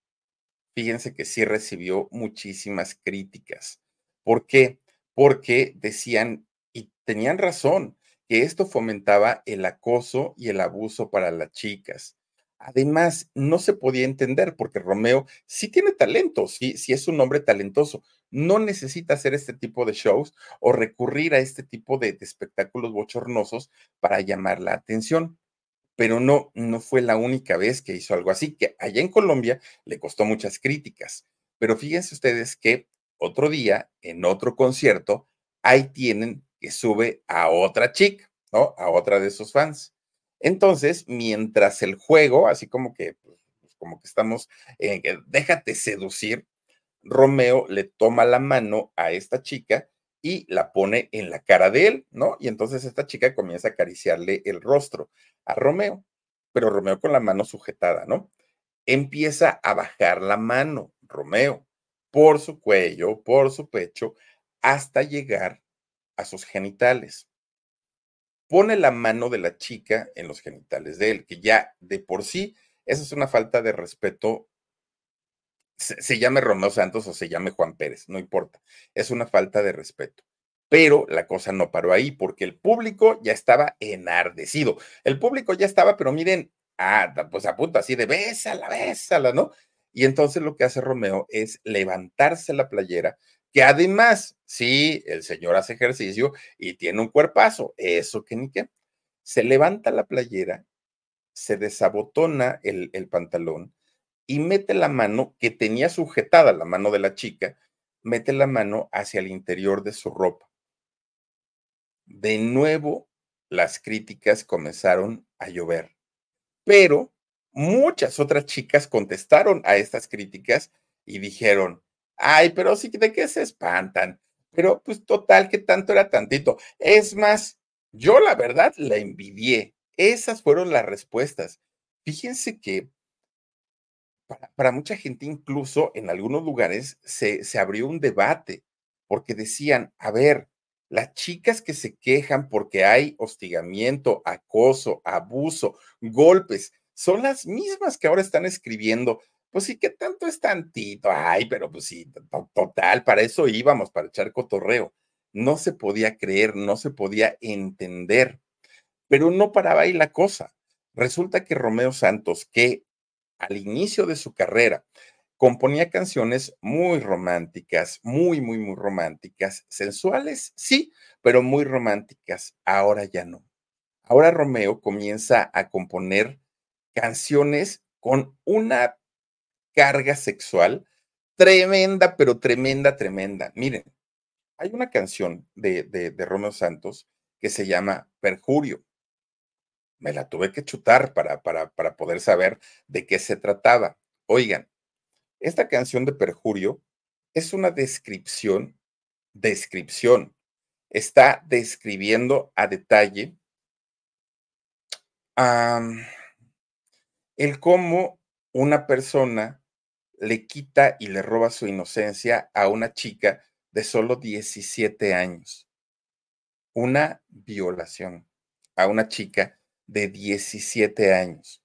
fíjense que sí recibió muchísimas críticas. ¿Por qué? Porque decían, y tenían razón, que esto fomentaba el acoso y el abuso para las chicas. Además, no se podía entender porque Romeo sí tiene talento, sí, sí es un hombre talentoso. No necesita hacer este tipo de shows o recurrir a este tipo de, espectáculos bochornosos para llamar la atención pero no, no fue la única vez que hizo algo así, que allá en Colombia le costó muchas críticas. Pero fíjense ustedes que otro día, en otro concierto, ahí tienen que sube a otra chica, ¿no? A otra de sus fans. Entonces, mientras el juego, así como que, pues, como que estamos, en déjate seducir, Romeo le toma la mano a esta chica y la pone en la cara de él, ¿no? Y entonces esta chica comienza a acariciarle el rostro a Romeo, pero Romeo con la mano sujetada, ¿no? Empieza a bajar la mano, Romeo, por su cuello, por su pecho, hasta llegar a sus genitales. Pone la mano de la chica en los genitales de él, que ya de por sí, esa es una falta de respeto se, llame Romeo Santos o se llame Juan Pérez, no importa, es una falta de respeto. Pero la cosa no paró ahí porque el público ya estaba enardecido. El público ya estaba, pero miren, ah, pues a punto así de bésala, bésala, ¿no? Y entonces lo que hace Romeo es levantarse la playera, que además, sí, el señor hace ejercicio y tiene un cuerpazo, eso que ni qué. Se levanta la playera, se desabotona el, el pantalón, y mete la mano que tenía sujetada la mano de la chica, mete la mano hacia el interior de su ropa. De nuevo, las críticas comenzaron a llover, pero muchas otras chicas contestaron a estas críticas y dijeron, ay, pero sí, ¿de qué se espantan? Pero pues total, que tanto era tantito. Es más, yo la verdad la envidié. Esas fueron las respuestas. Fíjense que para, mucha gente incluso en algunos lugares se, se abrió un debate porque decían, a ver, las chicas que se quejan porque hay hostigamiento, acoso, abuso, golpes, son las mismas que ahora están escribiendo. Pues sí, que tanto es tantito. Ay, pero pues sí, total, para eso íbamos, para echar cotorreo. No se podía creer, no se podía entender. Pero no paraba ahí la cosa. Resulta que Romeo Santos, que al inicio de su carrera, componía canciones muy románticas, muy, muy, muy románticas, sensuales, sí, pero muy románticas. Ahora ya no. Ahora Romeo comienza a componer canciones con una carga sexual tremenda, pero tremenda, tremenda. Miren, hay una canción de, de, Romeo Santos que se llama Perjurio me la tuve que chutar para, para, para poder saber de qué se trataba. Oigan, esta canción de Perjurio es una descripción, descripción. Está describiendo a detalle el cómo una persona le quita y le roba su inocencia a una chica de solo 17 años. Una violación a una chica de 17 años.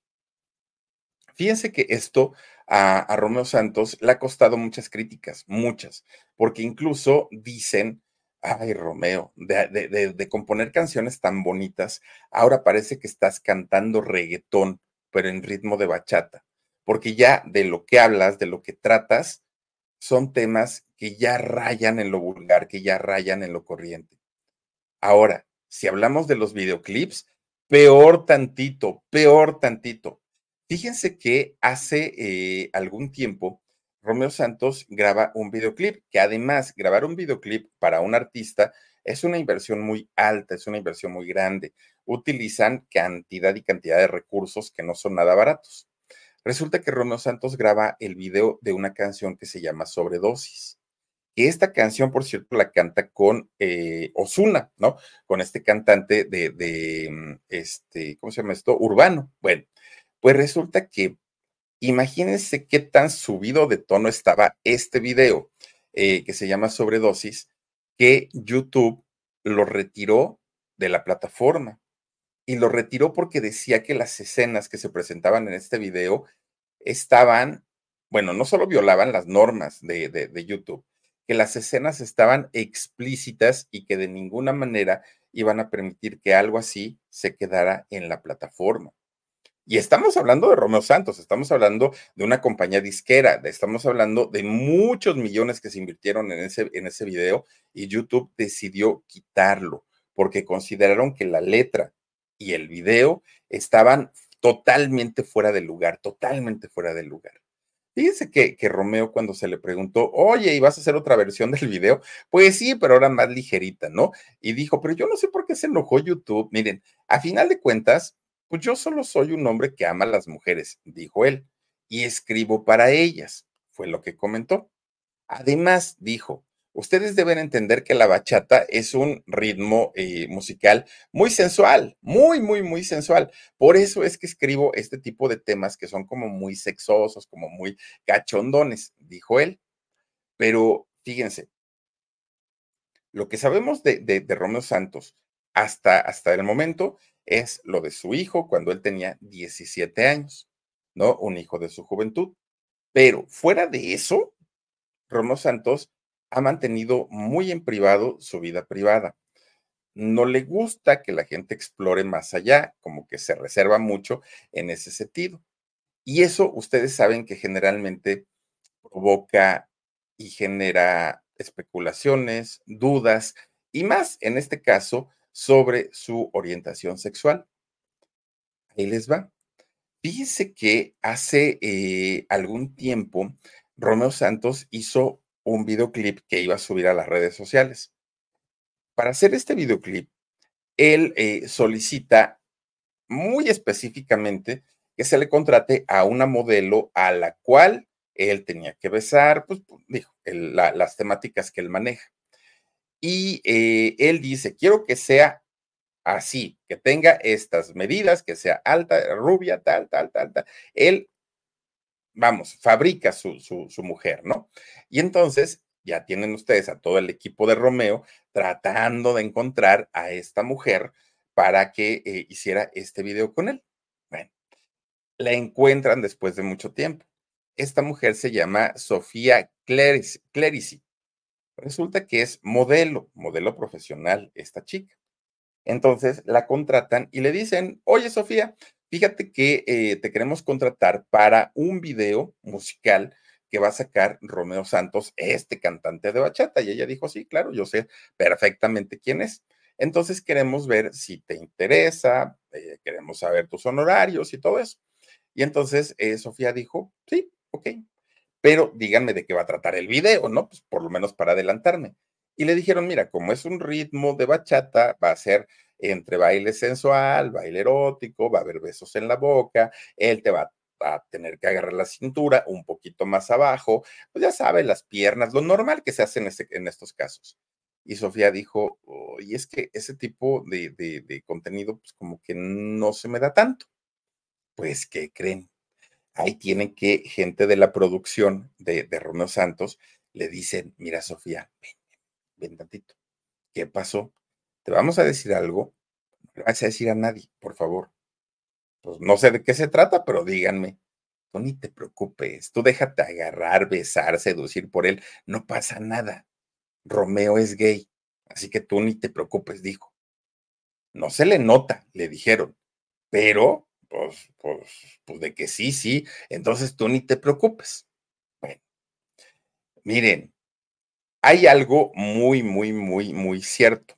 Fíjense que esto a, Romeo Santos le ha costado muchas críticas, muchas, porque incluso dicen, ay Romeo, de, de, componer canciones tan bonitas, ahora parece que estás cantando reggaetón, pero en ritmo de bachata, porque ya de lo que hablas, de lo que tratas, son temas que ya rayan en lo vulgar, que ya rayan en lo corriente. Ahora, si hablamos de los videoclips, Peor tantito, peor tantito. Fíjense que hace eh, algún tiempo Romeo Santos graba un videoclip, que además grabar un videoclip para un artista es una inversión muy alta, es una inversión muy grande. Utilizan cantidad y cantidad de recursos que no son nada baratos. Resulta que Romeo Santos graba el video de una canción que se llama Sobredosis. Y esta canción, por cierto, la canta con eh, Osuna, ¿no? Con este cantante de, mm, este, ¿cómo se llama esto? Urbano. Bueno, pues resulta que imagínense qué tan subido de tono estaba este video, eh, que se llama Sobredosis, que YouTube lo retiró de la plataforma. Y lo retiró porque decía que las escenas que se presentaban en este video estaban, bueno, no solo violaban las normas de YouTube, que las escenas estaban explícitas y que de ninguna manera iban a permitir que algo así se quedara en la plataforma. Y estamos hablando de Romeo Santos, estamos hablando de una compañía disquera, estamos hablando de muchos millones que se invirtieron en ese, en ese video y YouTube decidió quitarlo porque consideraron que la letra y el video estaban totalmente fuera de lugar, totalmente fuera de lugar. Fíjense que, que, Romeo cuando se le preguntó, oye, ¿y vas a hacer otra versión del video? Pues sí, pero ahora más ligerita, ¿no? Y dijo, pero yo no sé por qué se enojó YouTube. Miren, a final de cuentas, pues yo solo soy un hombre que ama a las mujeres, dijo él, y escribo para ellas, fue lo que comentó. Además, dijo, ustedes deben entender que la bachata es un ritmo eh, musical muy sensual, muy, muy, muy sensual. Por eso es que escribo este tipo de temas que son como muy sexosos, como muy cachondones, dijo él. Pero fíjense, lo que sabemos de, de Romeo Santos hasta, hasta el momento es lo de su hijo cuando él tenía 17 años, ¿no? Un hijo de su juventud. Pero fuera de eso, Romeo Santos ha mantenido muy en privado su vida privada. No le gusta que la gente explore más allá, como que se reserva mucho en ese sentido. Y eso ustedes saben que generalmente provoca y genera especulaciones, dudas y más en este caso sobre su orientación sexual. Ahí les va. Fíjense que hace eh, algún tiempo Romeo Santos hizo un videoclip que iba a subir a las redes sociales. Para hacer este videoclip, él eh, solicita muy específicamente que se le contrate a una modelo a la cual él tenía que besar, pues, dijo, las temáticas que él maneja y eh, él dice, quiero que sea así, que tenga estas medidas, que sea alta, rubia, tal, tal, tal, tal. Él, vamos, fabrica su, su, mujer, ¿no? Y entonces ya tienen ustedes a todo el equipo de Romeo tratando de encontrar a esta mujer para que eh, hiciera este video con él. Bueno, la encuentran después de mucho tiempo. Esta mujer se llama Sofía Clerici. Resulta que es modelo, modelo profesional esta chica. Entonces la contratan y le dicen, oye Sofía, fíjate que eh, te queremos contratar para un video musical que va a sacar Romeo Santos, este cantante de bachata. Y ella dijo, sí, claro, yo sé perfectamente quién es. Entonces queremos ver si te interesa, eh, queremos saber tus honorarios y todo eso. Y entonces eh, Sofía dijo, sí, ok, pero díganme de qué va a tratar el video, ¿no? Pues por lo menos para adelantarme. Y le dijeron, mira, como es un ritmo de bachata, va a ser entre baile sensual, baile erótico, va a haber besos en la boca, él te va a tener que agarrar la cintura un poquito más abajo, pues ya sabes, las piernas, lo normal que se hace en, estos casos. Y Sofía dijo, y es que ese tipo de, contenido, pues como que no se me da tanto. Pues, ¿qué creen? ahí tienen que gente de la producción de, de Romeo Santos le dicen, mira Sofía, ven, ven tantito, ¿qué pasó? Te vamos a decir algo, no le vas a decir a nadie, por favor. Pues no sé de qué se trata, pero díganme. Tú ni te preocupes, tú déjate agarrar, besar, seducir por él, no pasa nada. Romeo es gay, así que tú ni te preocupes, dijo. No se le nota, le dijeron, pero pues, pues, pues de que sí, sí, entonces tú ni te preocupes. Bueno, miren, hay algo muy, muy, muy, muy cierto.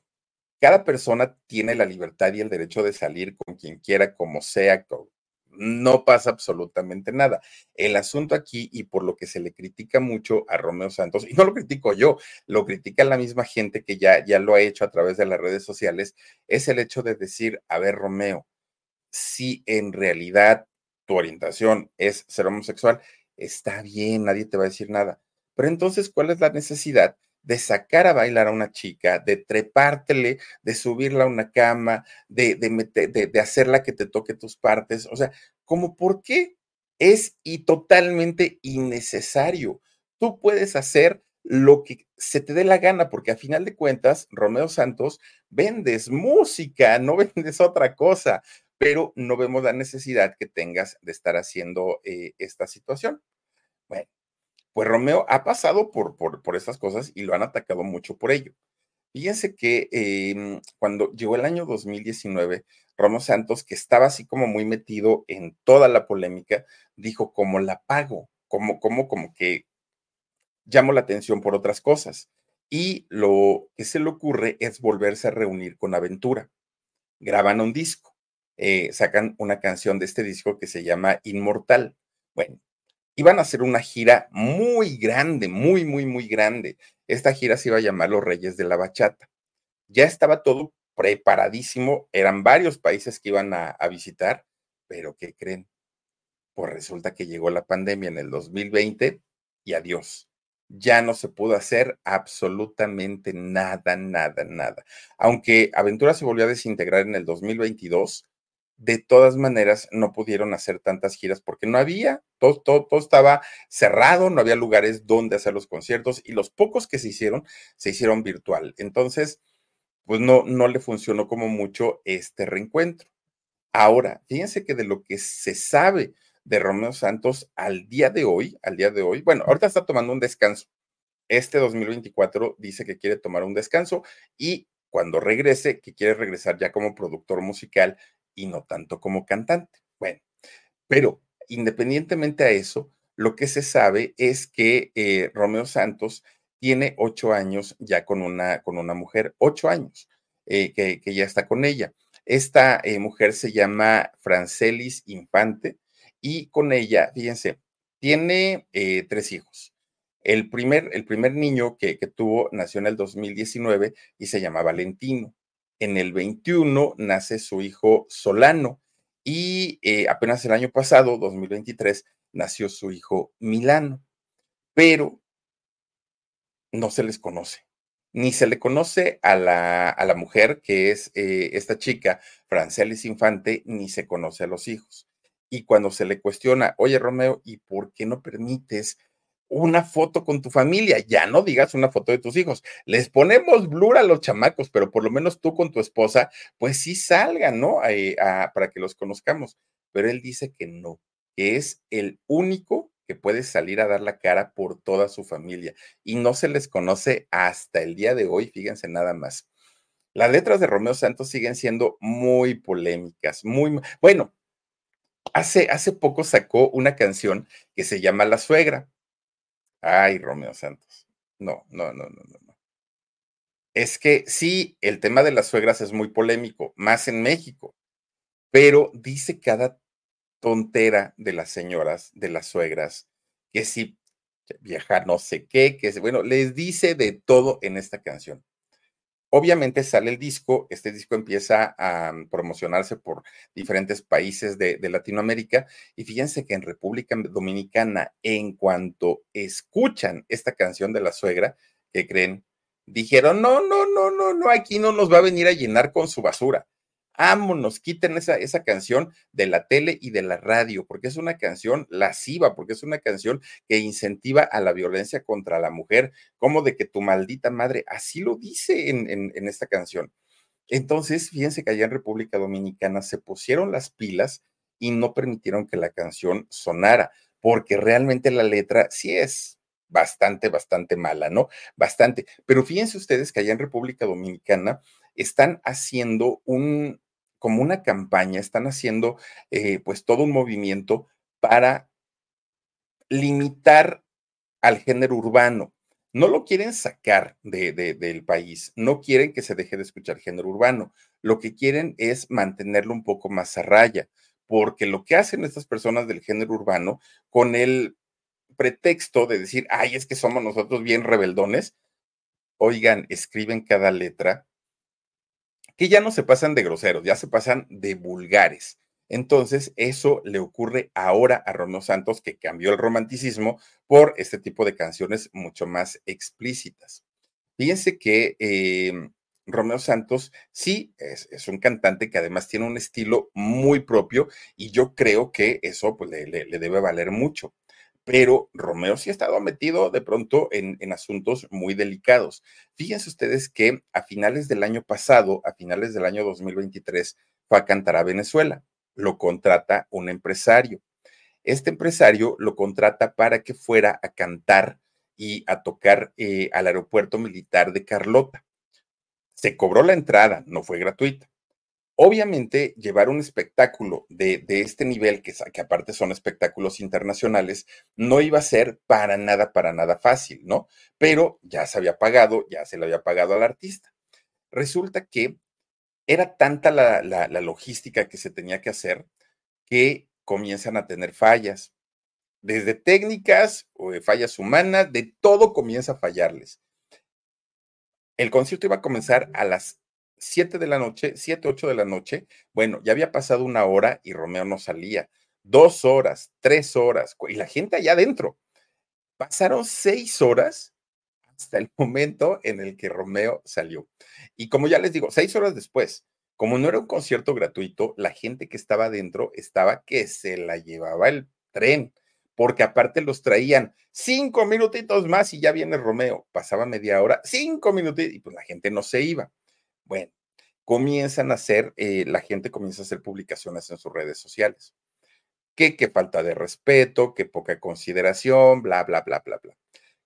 Cada persona tiene la libertad y el derecho de salir con quien quiera, como sea, no pasa absolutamente nada. El asunto aquí, y por lo que se le critica mucho a Romeo Santos, y no lo critico yo, lo critica la misma gente que ya, ya lo ha hecho a través de las redes sociales, es el hecho de decir, a ver, Romeo, si en realidad tu orientación es ser homosexual, está bien, nadie te va a decir nada. Pero entonces, ¿cuál es la necesidad de sacar a bailar a una chica, de trepártele, de subirla a una cama, de, de, de, hacerla que te toque tus partes? O sea, ¿cómo por qué? Es y totalmente innecesario. Tú puedes hacer lo que se te dé la gana, porque a final de cuentas, Romeo Santos, vendes música, no vendes otra cosa, pero no vemos la necesidad que tengas de estar haciendo eh, esta situación. Bueno, pues Romeo ha pasado por, por, por, estas cosas y lo han atacado mucho por ello. Fíjense que em, cuando llegó el año 2019, Romeo Santos, que estaba así como muy metido en toda la polémica, dijo, ¿cómo la pago? Como, como, como que llamo la atención por otras cosas. Y lo que se le ocurre es volverse a reunir con Aventura. Graban un disco, eh, sacan una canción de este disco que se llama Inmortal. Bueno, iban a hacer una gira muy grande, muy, muy, muy grande. Esta gira se iba a llamar Los Reyes de la Bachata. Ya estaba todo preparadísimo, eran varios países que iban a, visitar, pero ¿qué creen? Pues resulta que llegó la pandemia en el 2020 y adiós ya no se pudo hacer absolutamente nada, nada, nada. Aunque Aventura se volvió a desintegrar en el 2022, de todas maneras no pudieron hacer tantas giras porque no había, todo, todo, estaba cerrado, no había lugares donde hacer los conciertos y los pocos que se hicieron, se hicieron virtual. Entonces, pues no, no le funcionó como mucho este reencuentro. Ahora, fíjense que de lo que se sabe de Romeo Santos al día de hoy, al día de hoy, bueno, ahorita está tomando un descanso. Este 2024 dice que quiere tomar un descanso y cuando regrese, que quiere regresar ya como productor musical y no tanto como cantante. Bueno, pero independientemente a eso, lo que se sabe es que eh, Romeo Santos tiene ocho años ya con una, con una mujer, ocho años eh, que, que, ya está con ella. Esta eh, mujer se llama Francelis Infante y con ella, fíjense, tiene tres hijos. El primer, el primer niño que, que, tuvo nació en el 2019 y se llama Valentino. En el 21 nace su hijo Solano y eh, apenas el año pasado, 2023, nació su hijo Milano. Pero no se les conoce. Ni se le conoce a la, a la mujer que es eh, esta chica, Francelis Infante, ni se conoce a los hijos. Y cuando se le cuestiona, oye Romeo, ¿y por qué no permites una foto con tu familia? Ya no digas una foto de tus hijos. Les ponemos blur a los chamacos, pero por lo menos tú con tu esposa, pues sí salgan, ¿no? Para que los conozcamos. Pero él dice que no, que es el único que puede salir a dar la cara por toda su familia. Y no se les conoce hasta el día de hoy, fíjense nada más. Las letras de Romeo Santos siguen siendo muy polémicas, muy, bueno, Hace, hace poco sacó una canción que se llama La Suegra. Ay, Romeo Santos. No, no, no, no, no. Es que sí, el tema de las suegras es muy polémico, más en México, pero dice cada tontera de las señoras, de las suegras, que si viajar no sé qué, que bueno, les dice de todo en esta canción. Obviamente sale el disco, este disco empieza a mm, promocionarse por diferentes países de, Latinoamérica y fíjense que en República Dominicana, en cuanto escuchan esta canción de la suegra, ¿qué creen? Dijeron, no, no, no, no, no, aquí no nos va a venir a llenar con su basura ámonos, quiten esa, esa canción de la tele y de la radio, porque es una canción lasciva, porque es una canción que incentiva a la violencia contra la mujer, como de que tu maldita madre, así lo dice en, en, esta canción. Entonces, fíjense que allá en República Dominicana se pusieron las pilas y no permitieron que la canción sonara, porque realmente la letra sí es bastante, bastante mala, ¿no? Bastante. Pero fíjense ustedes que allá en República Dominicana están haciendo un, como una campaña, están haciendo eh, pues todo un movimiento para limitar al género urbano. No lo quieren sacar de, del país, no quieren que se deje de escuchar género urbano. Lo que quieren es mantenerlo un poco más a raya, porque lo que hacen estas personas del género urbano con el pretexto de decir, ay, es que somos nosotros bien rebeldones, oigan, escriben cada letra que ya no se pasan de groseros, ya se pasan de vulgares. Entonces, eso le ocurre ahora a Romeo Santos, que cambió el romanticismo por este tipo de canciones mucho más explícitas. Fíjense que em, Romeo Santos sí es, un cantante que además tiene un estilo muy propio y yo creo que eso pues, le, debe valer mucho. Pero Romeo sí ha estado metido de pronto en, en asuntos muy delicados. Fíjense ustedes que a finales del año pasado, a finales del año 2023, fue a cantar a Venezuela lo contrata un empresario. Este empresario lo contrata para que fuera a cantar y a tocar eh, al aeropuerto militar de Carlota. Se cobró la entrada, no fue gratuita. Obviamente, llevar un espectáculo de, este nivel, que, aparte son espectáculos internacionales, no iba a ser para nada, para nada fácil, ¿no? Pero ya se había pagado, ya se le había pagado al artista. Resulta que era tanta la, logística que se tenía que hacer que comienzan a tener fallas. Desde técnicas o fallas humanas, de todo comienza a fallarles. El concierto iba a comenzar a las 7 de la noche, 7, 8 de la noche. Bueno, ya había pasado una hora y Romeo no salía. Dos horas, tres horas, y la gente allá adentro. Pasaron seis horas hasta el momento en el que Romeo salió. Y como ya les digo, seis horas después, como no era un concierto gratuito, la gente que estaba adentro estaba que se la llevaba el tren, porque aparte los traían cinco minutitos más y ya viene Romeo. Pasaba media hora, cinco minutitos, y pues la gente no se iba. Bueno, comienzan a hacer, eh, la gente comienza a hacer publicaciones en sus redes sociales. Que, que falta de respeto, que poca consideración, bla, bla, bla, bla, bla.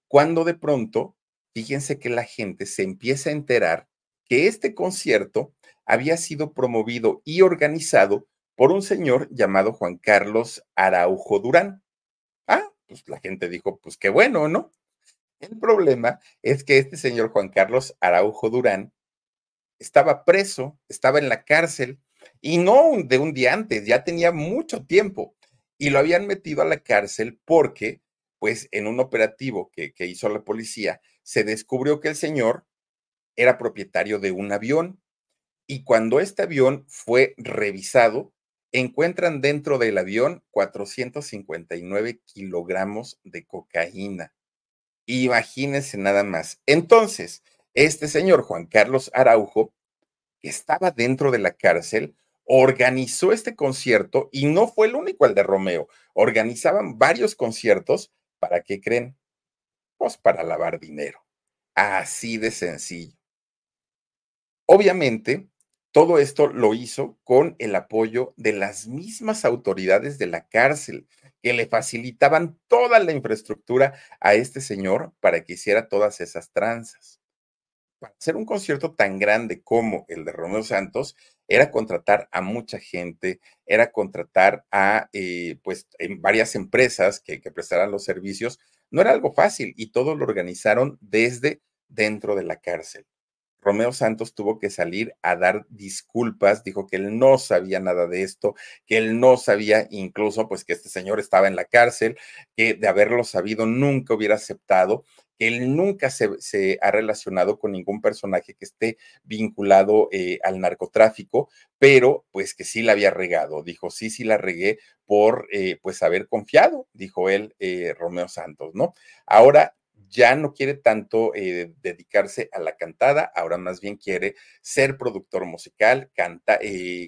Cuando de pronto fíjense que la gente se empieza a enterar que este concierto había sido promovido y organizado por un señor llamado Juan Carlos Araujo Durán. Ah, pues la gente dijo, pues qué bueno, ¿no? El problema es que este señor Juan Carlos Araujo Durán estaba preso, estaba en la cárcel y no de un día antes, ya tenía mucho tiempo y lo habían metido a la cárcel porque, pues, en un operativo que, que hizo la policía, se descubrió que el señor era propietario de un avión y cuando este avión fue revisado, encuentran dentro del avión 459 kilogramos de cocaína. Imagínense nada más. Entonces, este señor Juan Carlos Araujo, que estaba dentro de la cárcel, organizó este concierto y no fue el único el de Romeo. Organizaban varios conciertos. ¿Para qué creen? Pues para lavar dinero. Así de sencillo. Obviamente, todo esto lo hizo con el apoyo de las mismas autoridades de la cárcel, que le facilitaban toda la infraestructura a este señor para que hiciera todas esas tranzas. Para hacer un concierto tan grande como el de Romeo Santos, era contratar a mucha gente, era contratar a, eh, pues, en varias empresas que, que prestaran los servicios. No era algo fácil y todo lo organizaron desde dentro de la cárcel. Romeo Santos tuvo que salir a dar disculpas, dijo que él no sabía nada de esto, que él no sabía incluso pues que este señor estaba en la cárcel, que de haberlo sabido nunca hubiera aceptado, él nunca se, ha relacionado con ningún personaje que esté vinculado eh, al narcotráfico, pero pues que sí la había regado, dijo, sí, sí la regué por eh, pues haber confiado, dijo él, eh, Romeo Santos, ¿no? Ahora ya no quiere tanto dedicarse a la cantada, ahora más bien quiere ser productor musical, canta,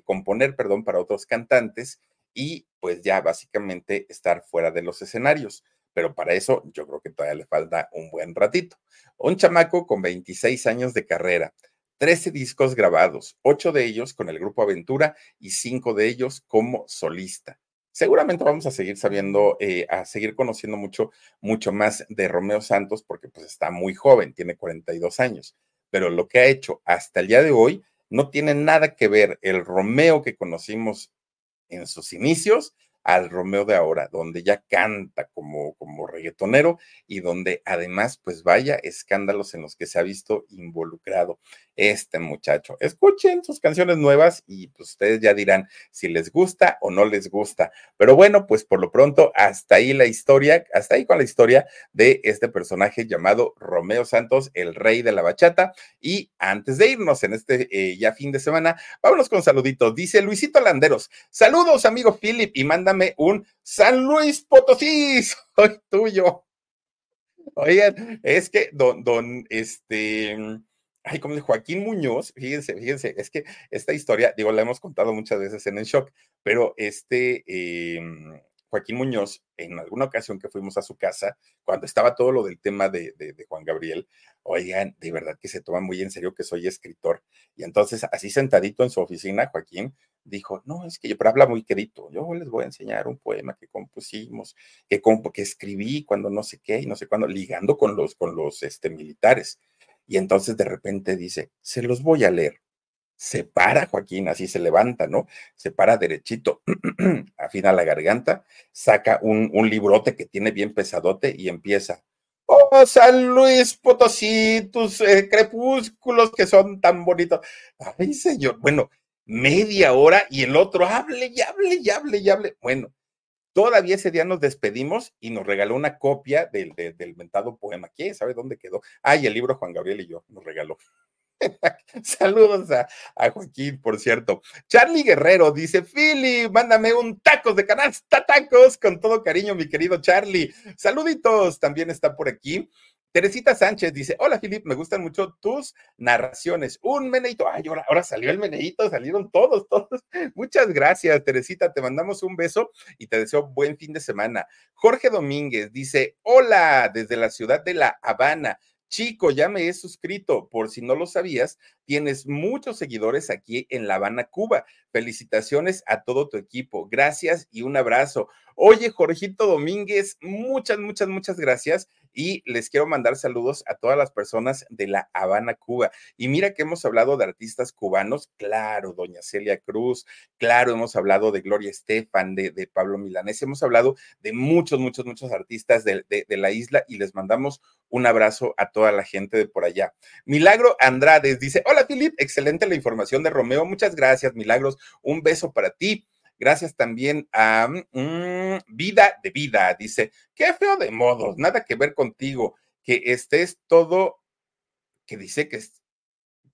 componer, perdón, para otros cantantes y pues ya básicamente estar fuera de los escenarios. Pero para eso yo creo que todavía le falta un buen ratito. Un chamaco con 26 años de carrera, 13 discos grabados, 8 de ellos con el grupo Aventura y 5 de ellos como solista seguramente vamos a seguir sabiendo, eh, a seguir conociendo mucho, mucho más de Romeo Santos porque pues está muy joven, tiene 42 años, pero lo que ha hecho hasta el día de hoy no tiene nada que ver el Romeo que conocimos en sus inicios al Romeo de ahora, donde ya canta como, como reggaetonero y donde además, pues vaya escándalos en los que se ha visto involucrado este muchacho. Escuchen sus canciones nuevas y pues ustedes ya dirán si les gusta o no les gusta. Pero bueno, pues por lo pronto, hasta ahí la historia, hasta ahí con la historia de este personaje llamado Romeo Santos, el rey de la bachata. Y antes de irnos en este eh, ya fin de semana, vámonos con saluditos. Dice Luisito Landeros, saludos amigo Philip y un San Luis Potosí, soy tuyo. Oigan, es que don, don, este, ay, como Joaquín Muñoz, fíjense, fíjense, es que esta historia, digo, la hemos contado muchas veces en el shock, pero este em, Joaquín Muñoz, en alguna ocasión que fuimos a su casa, cuando estaba todo lo del tema de, de, Juan Gabriel, oigan, de verdad que se toma muy en serio que soy escritor. Y entonces, así sentadito en su oficina, Joaquín dijo, no, es que yo, pero habla muy querido, yo les voy a enseñar un poema que compusimos, que, que escribí cuando no sé qué y no sé cuándo, ligando con los, con los este, militares. Y entonces de repente dice, se los voy a leer. Se para Joaquín, así se levanta, ¿no? Se para derechito, afina la garganta, saca un, un librote que tiene bien pesadote y empieza. Oh, San Luis Potosí, tus eh, crepúsculos que son tan bonitos. Ay, señor, bueno, media hora y el otro hable y hable y hable y hable. Bueno, Todavía ese día nos despedimos y nos regaló una copia del, mentado poema. ¿Quién sabe dónde quedó? Ah, y el libro Juan Gabriel y yo nos regaló. Saludos a, Joaquín, por cierto. Charlie Guerrero dice: Philly, mándame un tacos de canasta, tacos, con todo cariño, mi querido Charlie. Saluditos, también está por aquí. Teresita Sánchez dice, hola Filip, me gustan mucho tus narraciones. Un meneito, ay, ahora, ahora salió el meneito, salieron todos, todos. Muchas gracias, Teresita, te mandamos un beso y te deseo buen fin de semana. Jorge Domínguez dice, hola, desde la ciudad de La Habana. Chico, ya me he suscrito. Por si no lo sabías, tienes muchos seguidores aquí en La Habana, Cuba. Felicitaciones a todo tu equipo. Gracias y un abrazo. Oye, Jorgito Domínguez, muchas, muchas, muchas gracias y les quiero mandar saludos a todas las personas de La Habana, Cuba. Y mira que hemos hablado de artistas cubanos, claro, doña Celia Cruz, claro, hemos hablado de Gloria Estefan, de, de Pablo Milanés, hemos hablado de muchos, muchos, muchos artistas de, de, la isla y les mandamos un abrazo a toda la gente de por allá. Milagro Andrades dice, hola Filip, excelente la información de Romeo, muchas gracias, Milagros, un beso para ti. Gracias también a mm, Vida de Vida. Dice, qué feo de modos, nada que ver contigo, que estés todo, que dice que,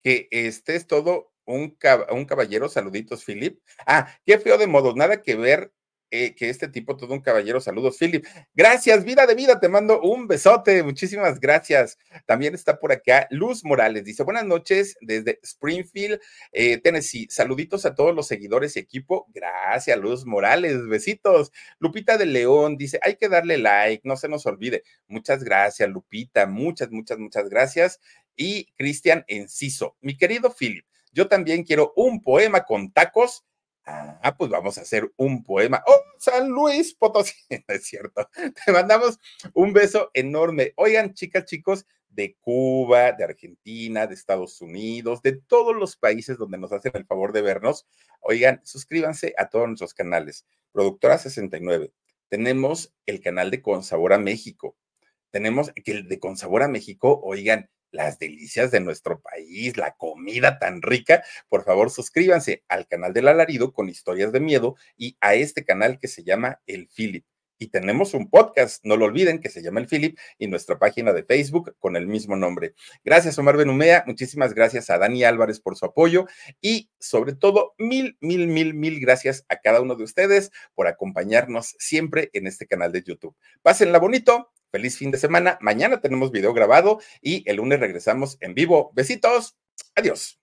que estés todo un, un caballero, saluditos, Philip. Ah, qué feo de modos, nada que ver eh, que este tipo, todo un caballero. Saludos, Philip. Gracias, vida de vida, te mando un besote. Muchísimas gracias. También está por acá Luz Morales. Dice, buenas noches desde Springfield, eh, Tennessee. Saluditos a todos los seguidores y equipo. Gracias, Luz Morales. Besitos. Lupita de León dice, hay que darle like, no se nos olvide. Muchas gracias, Lupita. Muchas, muchas, muchas gracias. Y Cristian Enciso. Mi querido Philip, yo también quiero un poema con tacos Ah, pues vamos a hacer un poema. ¡Oh, San Luis Potosí! es cierto. Te mandamos un beso enorme. Oigan, chicas, chicos, de Cuba, de Argentina, de Estados Unidos, de todos los países donde nos hacen el favor de vernos. Oigan, suscríbanse a todos nuestros canales. Productora 69. Tenemos el canal de Consabor a México. Tenemos que el de Consabor a México, oigan, las delicias de nuestro país, la comida tan rica, por favor suscríbanse al canal del alarido con historias de miedo y a este canal que se llama El Philip. Y tenemos un podcast, no lo olviden, que se llama El Philip y nuestra página de Facebook con el mismo nombre. Gracias, Omar Benumea. Muchísimas gracias a Dani Álvarez por su apoyo y sobre todo, mil, mil, mil, mil gracias a cada uno de ustedes por acompañarnos siempre en este canal de YouTube. Pásenla bonito Feliz fin de semana. Mañana tenemos video grabado y el lunes regresamos en vivo. Besitos. Adiós.